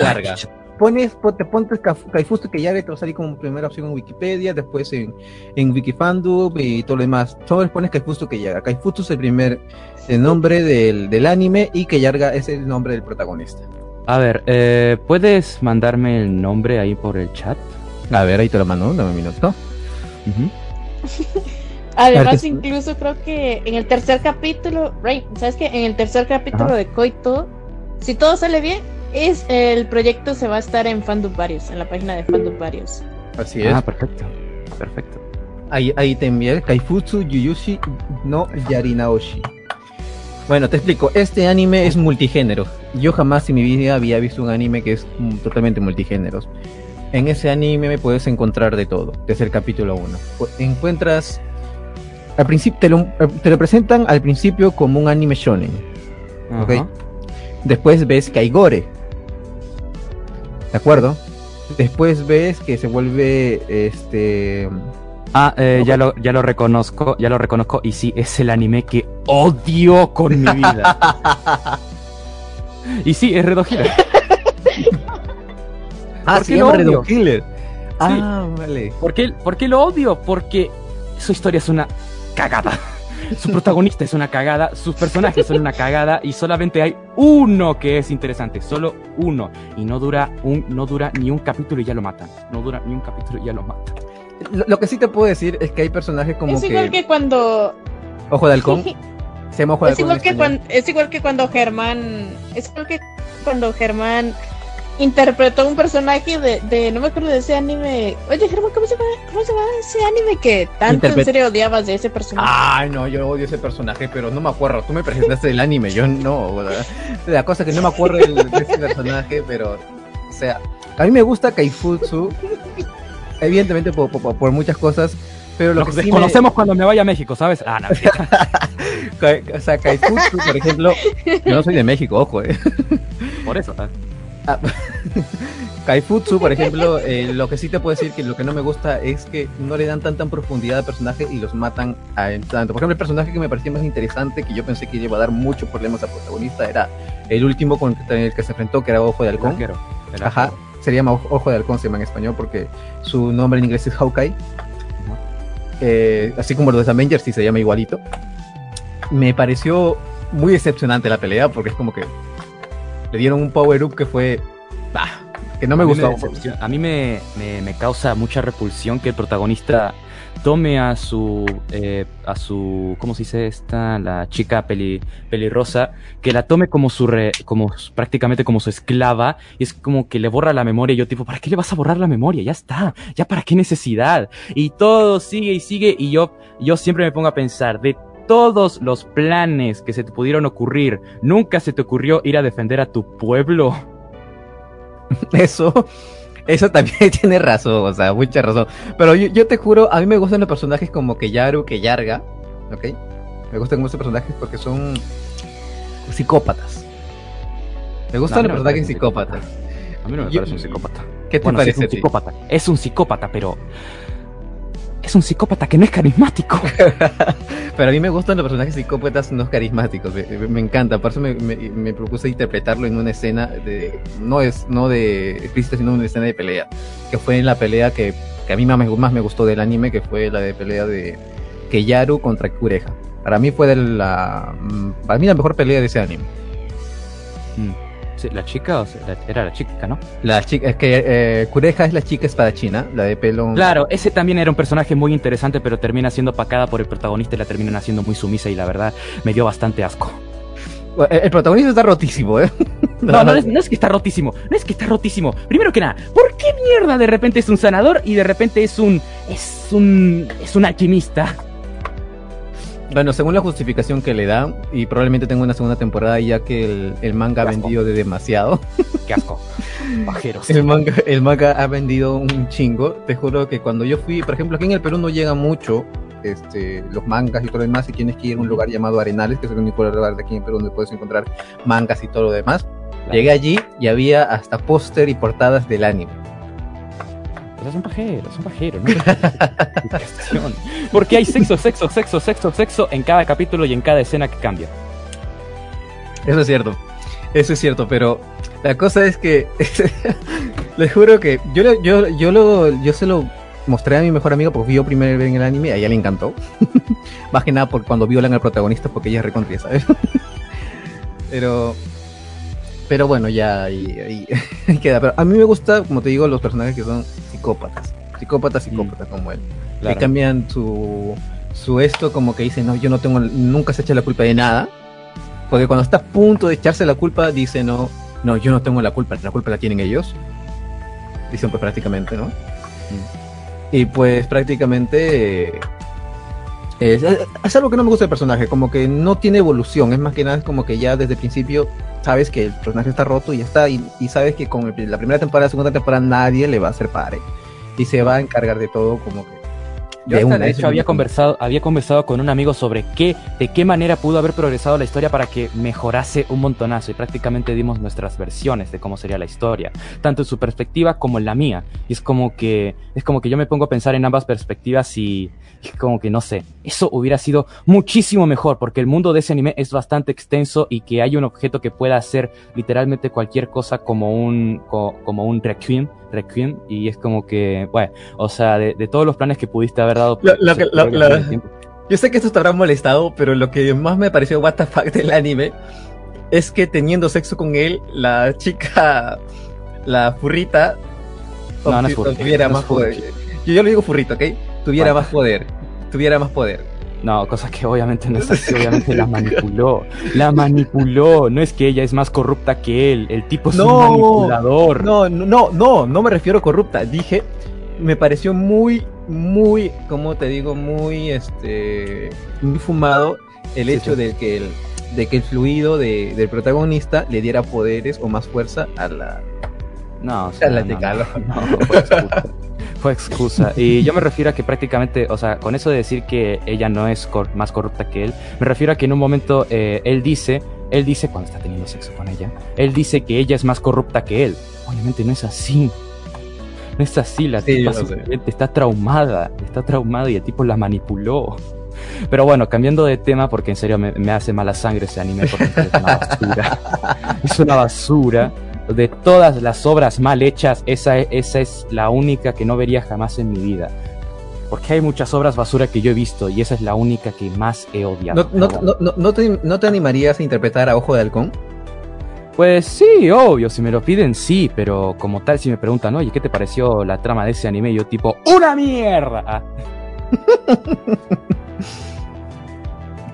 Pones, pon- te pones Kaifutsu que y te va a salir como primera opción en Wikipedia, después en, en Wikifandom y todo lo demás. Solo pones Kaifutsu que yarga. Kaifutsu es el primer el nombre del, del anime y que es el nombre del protagonista. A ver, eh, ¿puedes mandarme el nombre ahí por el chat? A ver, ahí te lo mando, dame un minuto. Además, incluso creo que en el tercer capítulo, Ray, ¿sabes qué? En el tercer capítulo Ajá. de Coito, si todo sale bien, es el proyecto se va a estar en Fandom Varios, en la página de Fandom Varios. Así es. Ah, perfecto. Perfecto. Ahí, ahí te envié el Kaifutsu Yuyushi no Yarinaoshi. Bueno, te explico. Este anime es multigénero. Yo jamás en mi vida había visto un anime que es mm, totalmente multigénero. En ese anime me puedes encontrar de todo, desde el capítulo 1. Encuentras. Al principio te lo, eh, te lo presentan al principio como un anime shonen. Ok. Después ves que hay gore. ¿De acuerdo? Después ves que se vuelve este Ah, eh, ya, lo, ya lo reconozco, ya lo reconozco. Y sí, es el anime que odio con mi vida. y sí, es Red Hot Killer. Ah, ¿Por se qué llama lo odio? Ah, vale. ¿Por qué, por qué lo odio? Porque su historia es una cagada. Su protagonista es una cagada, sus personajes son una cagada y solamente hay uno que es interesante, solo uno. Y no dura, un, no dura ni un capítulo y ya lo matan. No dura ni un capítulo y ya lo matan. Lo, lo que sí te puedo decir es que hay personajes como es que, igual que cuando Ojo de Halcón. Se llama Ojo de es Halcón. igual que cuando es igual que cuando Germán es igual que cuando Germán interpretó un personaje de, de no me acuerdo de ese anime oye Germán cómo se llama cómo se llama ese anime que tanto Interpret- en serio odiabas de ese personaje Ay, no, yo odio ese personaje, pero no me acuerdo. Tú me presentaste el anime, yo no. ¿verdad? La cosa es que no me acuerdo de ese personaje, pero. O sea, a mí me gusta Kaifutsu. Evidentemente por, por- por muchas cosas, pero lo Nos que sí me- cuando me vaya a México, ¿sabes? Ah, no. O sea, Kaifutsu, por ejemplo. Yo no soy de México, ojo, eh. Por eso. ¿sabes? Kaifutsu, por ejemplo, eh, lo que sí te puedo decir que lo que no me gusta es que no le dan tanta profundidad al personaje y los matan a tanto. Por ejemplo, el personaje que me parecía más interesante, que yo pensé que iba a dar muchos problemas al protagonista, era el último con el que, se enfrentó, que era Ojo de El Halcón. arquero. El Ajá. Se llama Ojo de Halcón, se llama en español, porque su nombre en inglés es Hawkeye. Eh, así como los de Avengers, sí se llama igualito. Me pareció muy decepcionante la pelea, porque es como que le dieron un power up que fue. bah, que no me A mí gustó. a mí me, me- me causa mucha repulsión que el protagonista tome a su eh, a su cómo se dice esta la chica peli, pelirrosa que la tome como su re- como prácticamente como su esclava y es como que le borra la memoria y yo tipo para qué le vas a borrar la memoria ya está ya para qué necesidad. Y todo sigue y sigue y yo yo siempre me pongo a pensar de todos los planes que se te pudieron ocurrir nunca se te ocurrió ir a defender a tu pueblo Eso, eso también tiene razón, o sea, mucha razón. Pero yo, yo te juro, a mí me gustan los personajes como que Yaru, que Yarga, ¿ok? Me gustan muchos personajes porque son psicópatas. Me gustan No, los no personajes psicópatas. A mí no me Yo- parece un psicópata. ¿Qué te Bueno, parece? es un psicópata. Es un psicópata, pero. Es un psicópata que no es carismático. Pero a mí me gustan los personajes psicópatas no carismáticos, me, me encanta, por eso me, me- me propuse interpretarlo en una escena de, no es, no de explícita, sino una escena de pelea, que fue en la pelea que, que a mí más me, más me gustó del anime, que fue la de pelea de Keyaru contra Kureha. Para mí fue de la, mm, para mí la mejor pelea de ese anime. Mm. Sí, la chica, o sea, la- era la chica, ¿no? La chica, es que eh, Kureha es la chica espadachina, la de pelo. Claro, ese también era un personaje muy interesante, pero termina siendo pacada por el protagonista y la terminan haciendo muy sumisa y la verdad me dio bastante asco. El, el protagonista está rotísimo, ¿eh? No, no es, no es que está rotísimo, no es que está rotísimo. Primero que nada, ¿por qué mierda de repente es un sanador y de repente es un. es un. es un alquimista? Bueno, según la justificación que le da, y probablemente tenga una segunda temporada ya que el, el manga ha vendido de demasiado. Qué asco. Pajeros. El manga, el manga ha vendido un chingo. Te juro que cuando yo fui, por ejemplo, aquí en el Perú no llega mucho este, los mangas y todo lo demás, y tienes que ir a un lugar llamado Arenales, que es el único lugar de aquí en Perú donde puedes encontrar mangas y todo lo demás. Llegué allí y había hasta póster y portadas del anime. Sea, son pajeros, son pajeros, ¿no? Porque hay sexo, sexo, sexo, sexo, sexo en cada capítulo y en cada escena que cambia. Eso es cierto. Eso es cierto, pero la cosa es que les juro que yo yo yo lo yo se lo mostré a mi mejor amigo porque vio primero en el anime, a ella le encantó. Más que nada por cuando violan al protagonista porque ella es recontría, ¿sabes? pero pero bueno, ya ahí, ahí- ahí queda. Pero a mí me gusta, como te digo, los personajes que son psicópatas. Psicópatas, psicópatas como él. Que cambian su, su esto como que dice, no, yo no tengo, nunca se echa la culpa de nada. Porque cuando está a punto de echarse la culpa, dice, no, no, yo no tengo la culpa, la culpa la tienen ellos. Dicen pues prácticamente, ¿no? Y pues prácticamente... es, es algo que no me gusta del personaje, como que no tiene evolución, es más que nada es como que ya desde el principio sabes que el personaje está roto y ya está, y, y sabes que con el- la primera temporada, la segunda temporada nadie le va a hacer pare. Y se va a encargar de todo como que... Yo hasta, de hecho había conversado, había conversado con un amigo sobre qué, de qué manera pudo haber progresado la historia para que mejorase un montonazo y prácticamente dimos nuestras versiones de cómo sería la historia, tanto en su perspectiva como en la mía. Y es como que, es como que yo me pongo a pensar en ambas perspectivas y, y como que no sé, eso hubiera sido muchísimo mejor porque el mundo de ese anime es bastante extenso y que hay un objeto que pueda hacer literalmente cualquier cosa como un, co- como un requiem, requiem y es como que, bueno, o sea, de, de todos los planes que pudiste haber dado. Lo- lo pues, que- lo-. Yo sé que esto te habrá molestado, pero lo que más me pareció what the fuck del anime es que teniendo sexo con él, la chica, la furrita, No, es tuviera no más poder. Yo, yo lo digo furrito, ¿ok? Tuviera Bueno. más poder. Tuviera más poder. No, cosa que obviamente no es así, obviamente la manipuló. La manipuló. No es que ella es más corrupta que él. El tipo es No, un manipulador. No, no, no, no, no me refiero a corrupta. Dije, me pareció muy, muy, como te digo, muy, este, muy fumado el Sí, hecho sí. de que el, de que el fluido de- del protagonista le diera poderes o más fuerza a la, No, o sea, a la no, de no, no, fue excusa. Y yo me refiero a que prácticamente, o sea, con eso de decir que ella no es cor- más corrupta que él, me refiero a que en un momento eh, él dice, él dice, cuando está teniendo sexo con ella, él dice que ella es más corrupta que él. Obviamente no es así. No es así, la Sí, tipa simplemente está traumada, está traumada y el tipo la manipuló. Pero bueno, cambiando de tema, porque en serio me, me hace mala sangre ese anime, porque es una basura. es una basura. De todas las obras mal hechas, esa, esa es la única que no vería jamás en mi vida. Porque hay muchas obras basura que yo he visto y esa es la única que más he odiado. ¿No, no, no, no, no te, ¿No te animarías a interpretar a Ojo de Halcón? Pues sí, obvio, si me lo piden sí, pero como tal si me preguntan, oye, ¿qué te pareció la trama de ese anime? Yo tipo, ¡una mierda!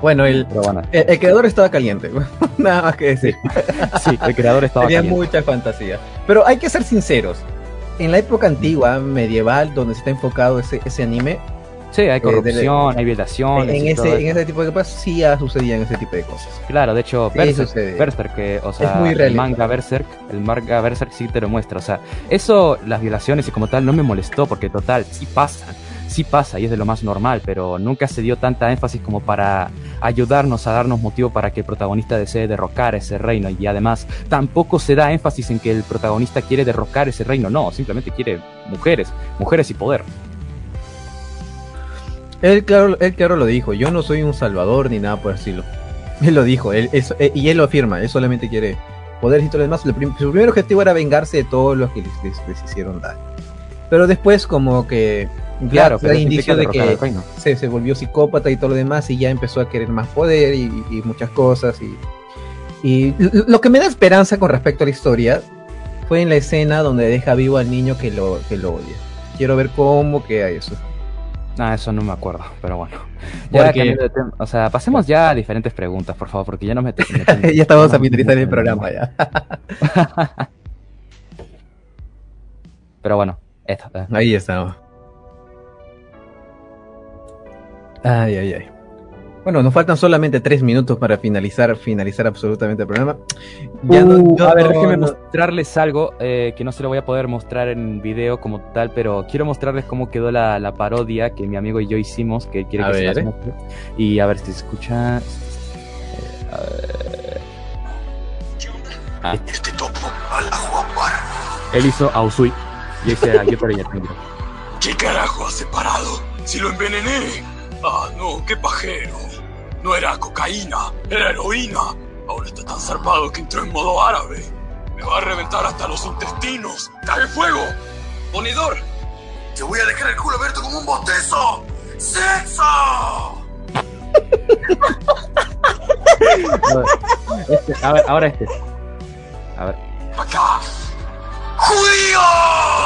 Bueno, el, bueno, el, el creador estaba caliente. Nada más que decir. sí, el creador estaba Tenía caliente. mucha fantasía. Pero hay que ser sinceros. En la época antigua, medieval, donde se está enfocado ese, ese anime, Sí, hay de- corrupción, hay en, violaciones. en y todo ese, en eso. ese tipo de cosas sí sucedían ese tipo de cosas. Claro, de hecho, Sí, Berserk. Berserk, que, o sea, muy el realista. manga Berserk, el manga Berserk sí te lo muestra. O sea, eso, las violaciones y como tal, no me molestó, porque total, sí pasa, sí pasa y es de lo más normal, pero nunca se dio tanta énfasis como para ayudarnos a darnos motivo para que el protagonista desee derrocar ese reino y además tampoco se da énfasis en que el protagonista quiere derrocar ese reino, no, simplemente quiere mujeres, mujeres y poder. Él claro, él claro lo dijo, yo no soy un salvador ni nada por decirlo. Él lo dijo, él, eh, y él lo afirma, él solamente quiere poder y todo lo demás. Su primer objetivo era vengarse de todos los que les, les hicieron daño. Pero después como que Claro, ya, pero indicio de que se, se volvió psicópata y todo lo demás y ya empezó a querer más poder y, y muchas cosas y, y lo que me da esperanza con respecto a la historia fue en la escena donde deja vivo al niño que lo, que lo odia. Quiero ver cómo queda eso. Ah, eso no me acuerdo, pero bueno. Ya Porque- cambiando de tema, o sea, pasemos ya a diferentes preguntas, por favor, porque ya no me... ya estamos a finalizar el programa ya. Pero bueno, eh. Ahí estamos. Ay, ay, ay. Bueno, nos faltan solamente tres minutos para finalizar, finalizar absolutamente el programa. Ya no- Uh, yo a ver, no- déjenme no- mostrarles algo eh, que no se lo voy a poder mostrar en video como tal, pero quiero mostrarles cómo quedó la, la parodia que mi amigo y yo hicimos, que quiere A que se ver. las muestre. Y a ver si se escucha. Eh, a ver. Ah, Este topo a la él hizo a Usui. Yo hice a Yotaro y a Tanjiro. ¿Qué carajo has separado? Si lo envenené. Ah, no, qué pajero. No era cocaína, era heroína. Ahora está tan zarpado que entró en modo árabe. Me va a reventar hasta los intestinos. ¡Cague fuego! ¡Ponedor! Te voy a dejar el culo abierto como un bostezo. ¡Sexo! Este, a ver, ahora este. A ver. ¡Acá! ¡Judío!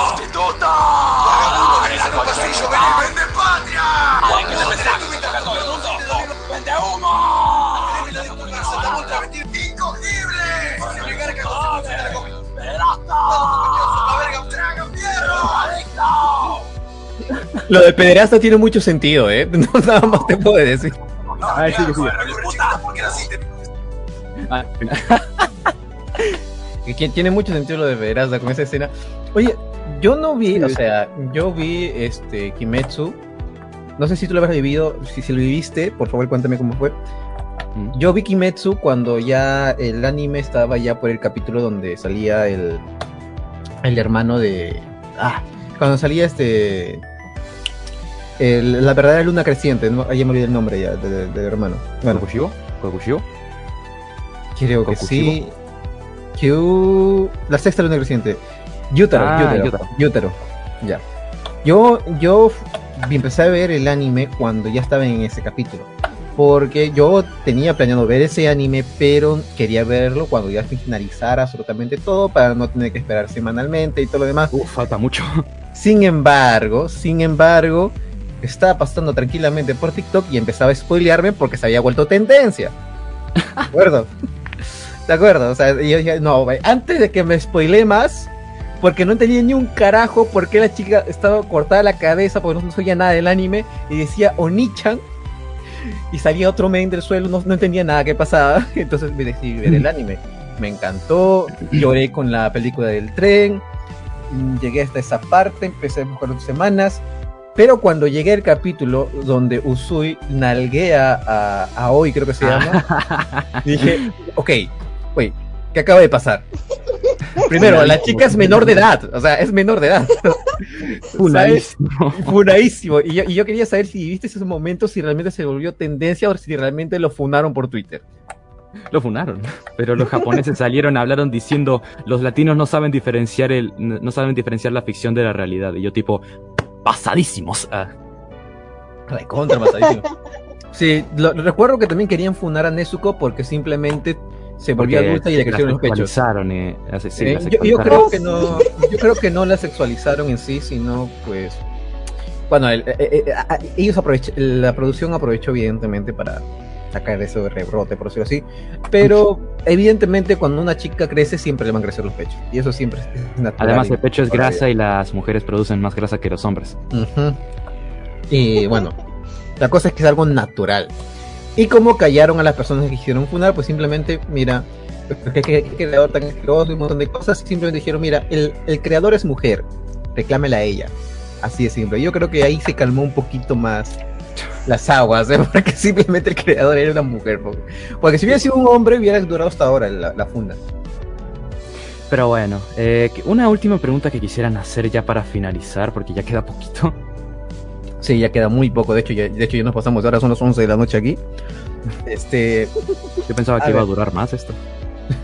¡Prostituta! ¡Vagabundo que en el pasillo ¡Vende patria! ¡Vende humo! ¡Incogible! Lo de pederasta tiene mucho sentido, ¿eh? No, nada más te puedo decir. A ver, sigue, sigue. Ah, Que que tiene mucho sentido lo de pederasta con esa escena. Oye, yo no vi, o sea, yo vi este Kimetsu. No sé si tú lo habrás vivido, si, si lo viviste, por favor cuéntame cómo fue. Mm. Yo vi Kimetsu cuando ya el anime estaba ya por el capítulo donde salía el, el hermano de... Ah, cuando salía este... el- la verdadera luna creciente, ¿no? Ya me olvidé el nombre ya de- de- del hermano. Bueno, ¿Kokushibo? ¿Kokushibo? creo que sí. Kyu... La sexta luna creciente. Yutaro, Ah, Yutaro, Yutaro. Yutaro. Ya. Yo, yo empecé a ver el anime cuando ya estaba en ese capítulo. Porque yo tenía planeado ver ese anime, pero quería verlo cuando ya finalizara absolutamente todo para no tener que esperar semanalmente y todo lo demás. Uf, falta mucho. Sin embargo, sin embargo, estaba pasando tranquilamente por TikTok y empezaba a spoilearme porque se había vuelto tendencia. ¿De acuerdo? ¿De acuerdo? O sea, y yo dije, no, antes de que me spoile más, porque no entendía ni un carajo por qué la chica estaba cortada la cabeza, porque no, sabía nada del anime, y decía Onichan, y salía otro men del suelo, no, no entendía nada qué pasaba, entonces me decidí ver el anime. Me encantó, lloré con la película del tren, llegué hasta esa parte, empecé a buscar otras semanas, pero cuando llegué al capítulo donde Usui nalguea a, a Oi, creo que se llama, dije, ok, ¿qué acaba de pasar? Primero, la chica es menor de edad, o sea, es menor de edad. Funadísimo. Funadísimo. Y yo, y yo quería saber si viste esos momentos, si realmente se volvió tendencia o si realmente lo funaron por Twitter. Lo funaron. Pero los japoneses salieron, hablaron diciendo, los latinos no saben diferenciar el, no saben diferenciar la ficción de la realidad. Y yo tipo, pasadísimos. Ah, Recontra pasadísimo. Sí, lo recuerdo que también querían funar a Nezuko porque simplemente se volvió porque adulta y le crecieron los pechos. eh, sí, Eh, la yo, creo que no, yo creo que no la sexualizaron en sí, sino pues bueno, el- eh, eh, eh, a- ellos la producción aprovechó evidentemente para sacar eso de rebrote, por decirlo así, pero evidentemente cuando una chica crece siempre le van a crecer los pechos y eso siempre es natural. Además, el pecho es grasa y las mujeres producen más grasa que los hombres. Y bueno, la cosa es que es algo natural. Y como callaron a las personas que quisieron funar, pues simplemente, mira, que, que- que creador tan asqueroso y un montón de cosas, simplemente dijeron, mira, el, creador es mujer, reclámela a ella. Así de simple. Yo creo que ahí se calmó un poquito más las aguas, ¿eh? porque simplemente el creador era una mujer. Porque, si hubiera sido un hombre, hubiera durado hasta ahora la, la funda. Pero bueno, eh, una última pregunta que quisieran hacer ya para finalizar, porque ya queda poquito. Sí, ya queda muy poco. De hecho, ya, de hecho, ya nos pasamos. Ahora son las 11 de la noche aquí. Este. Yo pensaba A que iba a durar más esto.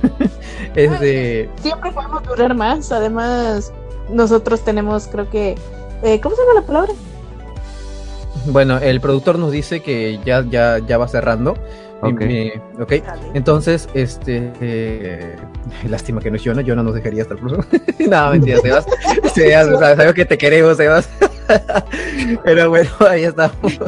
Es de. Siempre podemos durar más. Además, nosotros tenemos, creo que. eh, ¿Cómo se llama la palabra? Bueno, el productor nos dice que ya, ya, ya va cerrando. Ok. Entonces, este. eh, lástima que no es Jonah. Jonah nos dejaría hasta el próximo. no, mentira, Sebas. Sebas, sabemos que te queremos, Sebas. Pero bueno, ahí estamos.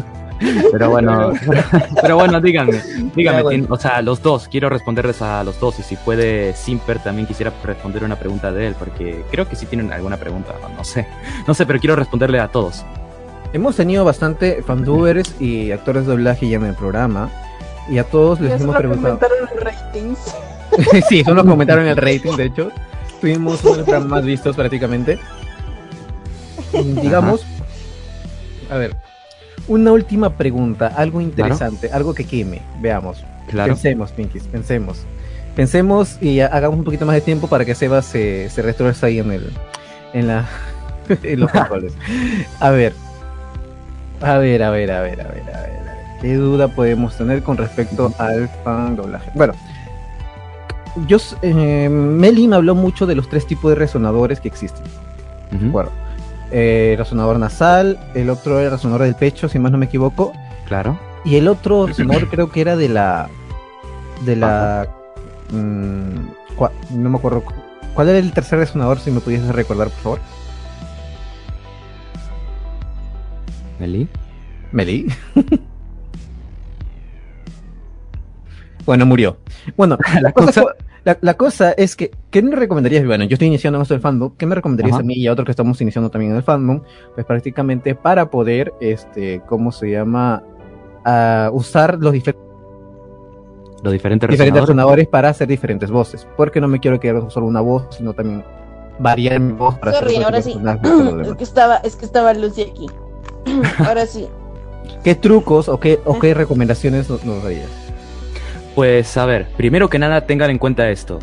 Pero bueno, pero bueno, díganme, díganme, Ya, bueno. ¿quién- o sea, los dos, quiero responderles a los dos y si puede Simper también quisiera responder una pregunta de él, porque creo que sí tienen alguna pregunta, no sé, no sé, pero quiero responderle a todos. Hemos tenido bastante fandubers y actores de doblaje ya en el programa. Y a todos les Eso hemos preguntado. comentaron sí, son los comentarios en el rating, de hecho. Tuvimos uno de los programas más vistos prácticamente. Y digamos, a ver, una última pregunta, algo interesante, algo que queme. Veamos. Claro. Pensemos, Pinkies, pensemos. Pensemos y ha- hagamos un poquito más de tiempo para que Sebas se, se ahí en el en la en los controles. A ver. A ver, a ver, a ver, a ver, a ver. a ver. ¿Qué duda podemos tener con respecto al fan doblaje? Bueno, yo eh, Meli me habló mucho de los tres tipos de resonadores que existen. Ujú. ¿de acuerdo? Eh, resonador nasal, el otro era resonador del pecho, si más no me equivoco, Claro. y el otro resonador creo que era de la. De la. mm, cua- no me acuerdo. cu- ¿Cuál era el tercer resonador? Si me pudieses recordar, por favor. Meli. Meli. bueno, murió. Bueno, la cosa, la, la cosa es que, ¿qué me recomendarías? Bueno, yo estoy iniciando en esto del fandom. ¿Qué me recomendarías Ajá. a mí y a otros que estamos iniciando también en el fandom? Pues prácticamente para poder, este, ¿cómo se llama? Ah, usar los difer- Los diferentes, diferentes resonadores. para hacer diferentes voces. Porque no me quiero quedar con solo una voz, sino también variar mi voz para Sorry, hacer ahora sí. Es que estaba, es que estaba Lucy aquí. Ahora sí. ¿Qué trucos o qué, o qué recomendaciones nos, nos darías? Pues a ver, primero que nada tengan en cuenta esto.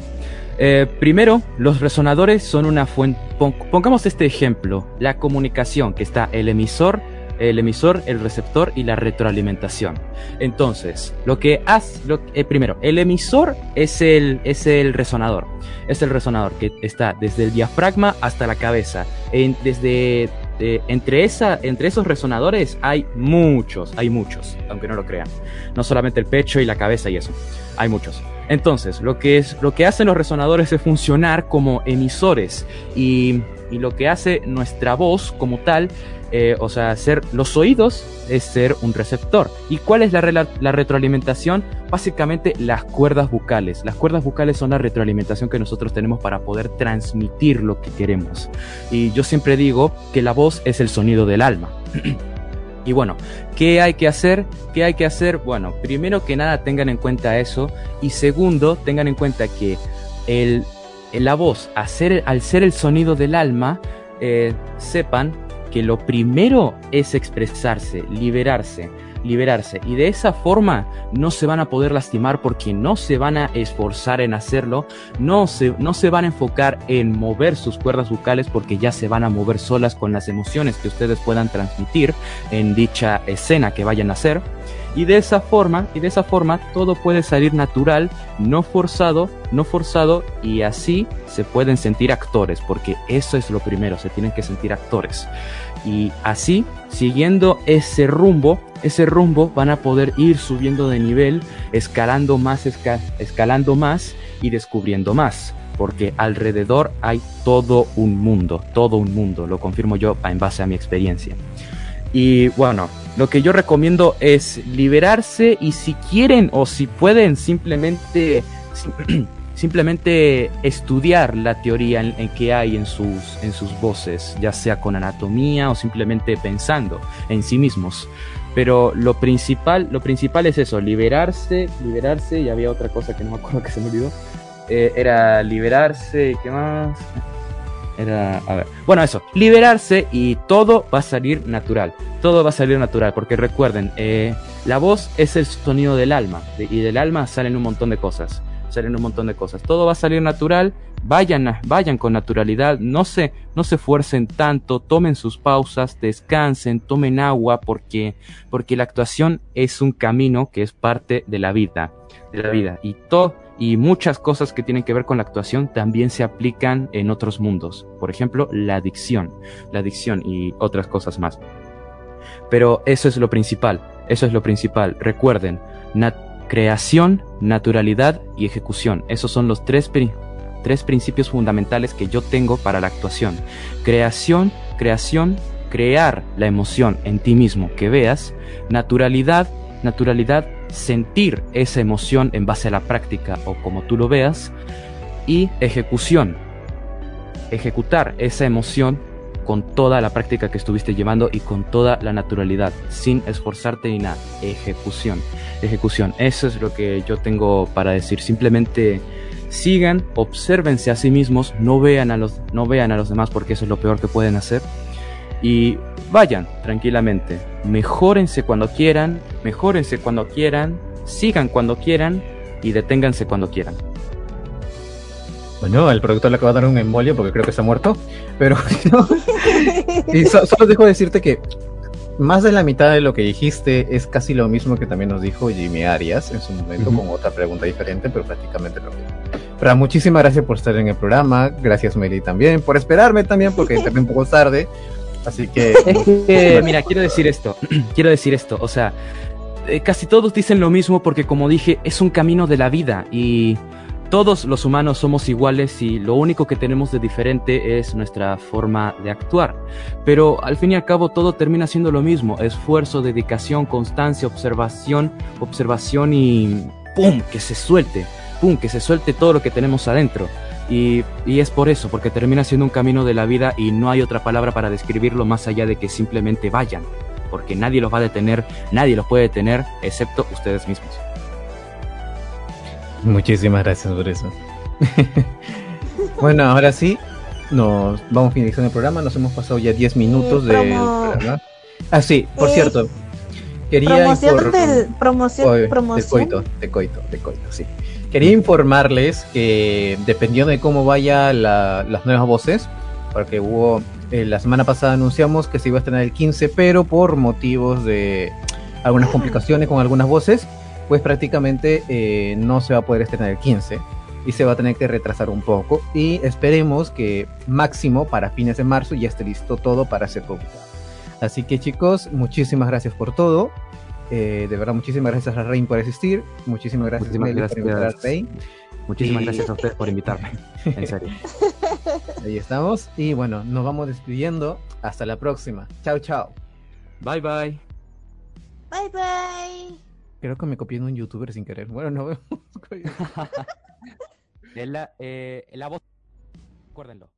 Eh, primero, los resonadores son una fuente... Pongamos este ejemplo, la comunicación, que está el emisor, el emisor, el receptor y la retroalimentación. Entonces, lo que hace... Lo, eh, primero, el emisor es el, es el resonador. Es el resonador que está desde el diafragma hasta la cabeza. Desde... entre, esa, entre esos resonadores hay muchos, hay muchos, aunque no lo crean no solamente el pecho y la cabeza y eso. Hay muchos. Entonces, lo que, es, lo que hacen los resonadores es funcionar como emisores y, y lo que hace nuestra voz como tal, eh, o sea, ser los oídos es ser un receptor. ¿Y cuál es la, retroalimentación? Básicamente las cuerdas bucales. Las cuerdas bucales son la retroalimentación que nosotros tenemos para poder transmitir lo que queremos. Y yo siempre digo que la voz es el sonido del alma. Y bueno, ¿qué hay que hacer? ¿Qué hay que hacer? Bueno, primero que nada tengan en cuenta eso y segundo tengan en cuenta que la voz, al ser, al ser el sonido del alma, eh, sepan que lo primero es expresarse, liberarse, liberarse y de esa forma no se van a poder lastimar porque no se van a esforzar en hacerlo, no se, no se van a enfocar en mover sus cuerdas bucales porque ya se van a mover solas con las emociones que ustedes puedan transmitir en dicha escena que vayan a hacer. Y de esa forma, y de esa forma todo puede salir natural, no forzado, no forzado y así se pueden sentir actores, porque eso es lo primero, se tienen que sentir actores. Y así, siguiendo ese rumbo, ese rumbo van a poder ir subiendo de nivel, escalando más, esca- escalando más y descubriendo más. Porque alrededor hay todo un mundo, todo un mundo, lo confirmo yo en base a mi experiencia. Y bueno, lo que yo recomiendo es liberarse y si quieren o si pueden simplemente sim- simplemente estudiar la teoría en, en que hay en sus en sus voces, ya sea con anatomía o simplemente pensando en sí mismos. Pero lo principal, lo principal es eso, liberarse, liberarse, y había otra cosa que no me acuerdo que se me olvidó. Eh, era liberarse, ¿qué más? Era, a ver. Bueno, eso, liberarse y todo va a salir natural. Todo va a salir natural, porque recuerden, eh, la voz es el sonido del alma, y del alma salen un montón de cosas. Salen un montón de cosas. Todo va a salir natural. Vayan, vayan con naturalidad. No se, no se esfuercen tanto. Tomen sus pausas, descansen, tomen agua, porque, porque la actuación es un camino que es parte de la vida, de la vida. Y todo, y muchas cosas que tienen que ver con la actuación también se aplican en otros mundos. Por ejemplo, la adicción, la adicción y otras cosas más. Pero eso es lo principal, eso es lo principal. Recuerden, creación, naturalidad y ejecución. Esos son los tres, tres principios fundamentales que yo tengo para la actuación. Creación, creación, crear la emoción en ti mismo que veas. Naturalidad, naturalidad, sentir esa emoción en base a la práctica o como tú lo veas. Y ejecución, ejecutar esa emoción con toda la práctica que estuviste llevando y con toda la naturalidad, sin esforzarte ni nada. Ejecución, ejecución. Eso es lo que yo tengo para decir. Simplemente sigan, obsérvense a sí mismos, no vean a los, no vean a los demás porque eso es lo peor que pueden hacer. Y vayan tranquilamente. Mejórense cuando quieran, mejórense cuando quieran, sigan cuando quieran y deténganse cuando quieran. Bueno, el productor le acaba de dar un embolio porque creo que está muerto. Pero no. Y so- solo dejo decirte que más de la mitad de lo que dijiste es casi lo mismo que también nos dijo Jimmy Arias en su momento Ujú. con otra pregunta diferente, pero prácticamente lo mismo. Pero muchísimas gracias por estar en el programa. Gracias, Meli, también. Por esperarme también, porque entré un poco tarde. Así que. Es que, mira, quiero decir esto, quiero decir esto, o sea, eh, casi todos dicen lo mismo porque como dije, es un camino de la vida y todos los humanos somos iguales y lo único que tenemos de diferente es nuestra forma de actuar. Pero al fin y al cabo todo termina siendo lo mismo, esfuerzo, dedicación, constancia, observación, observación y ¡pum! que se suelte, ¡pum! que se suelte todo lo que tenemos adentro. Y, y es por eso, porque termina siendo un camino de la vida y no hay otra palabra para describirlo más allá de que simplemente vayan, porque nadie los va a detener, nadie los puede detener, excepto ustedes mismos. Muchísimas gracias por eso. bueno, ahora sí, nos vamos finalizando el programa. Nos hemos pasado ya 10 minutos Sí, del programa. Ah, sí, por Eh, cierto. Quería Promoción del promoción, Oye, De promoción. coito, de coito, de coito, sí. Quería informarles que dependiendo de cómo vaya la- las nuevas voces, porque hubo, eh, la semana pasada anunciamos que se iba a estrenar el 15, pero por motivos de algunas complicaciones con algunas voces, pues prácticamente eh, no se va a poder estrenar el 15 y se va a tener que retrasar un poco y esperemos que máximo para fines de marzo ya esté listo todo para ser publicado. Así que chicos, muchísimas gracias por todo. Eh, de verdad, muchísimas gracias a Rain por asistir. Muchísimas gracias, Muchísimas Meli, por invitar a Rain. Muchísimas Y- gracias a ustedes por invitarme, en serio. Ahí estamos. Y bueno, nos vamos despidiendo. Hasta la próxima. Chao, chao. Bye bye. Bye bye. Creo que me copié en un youtuber sin querer. Bueno, nos vemos. De la, eh, la voz, recuérdenlo.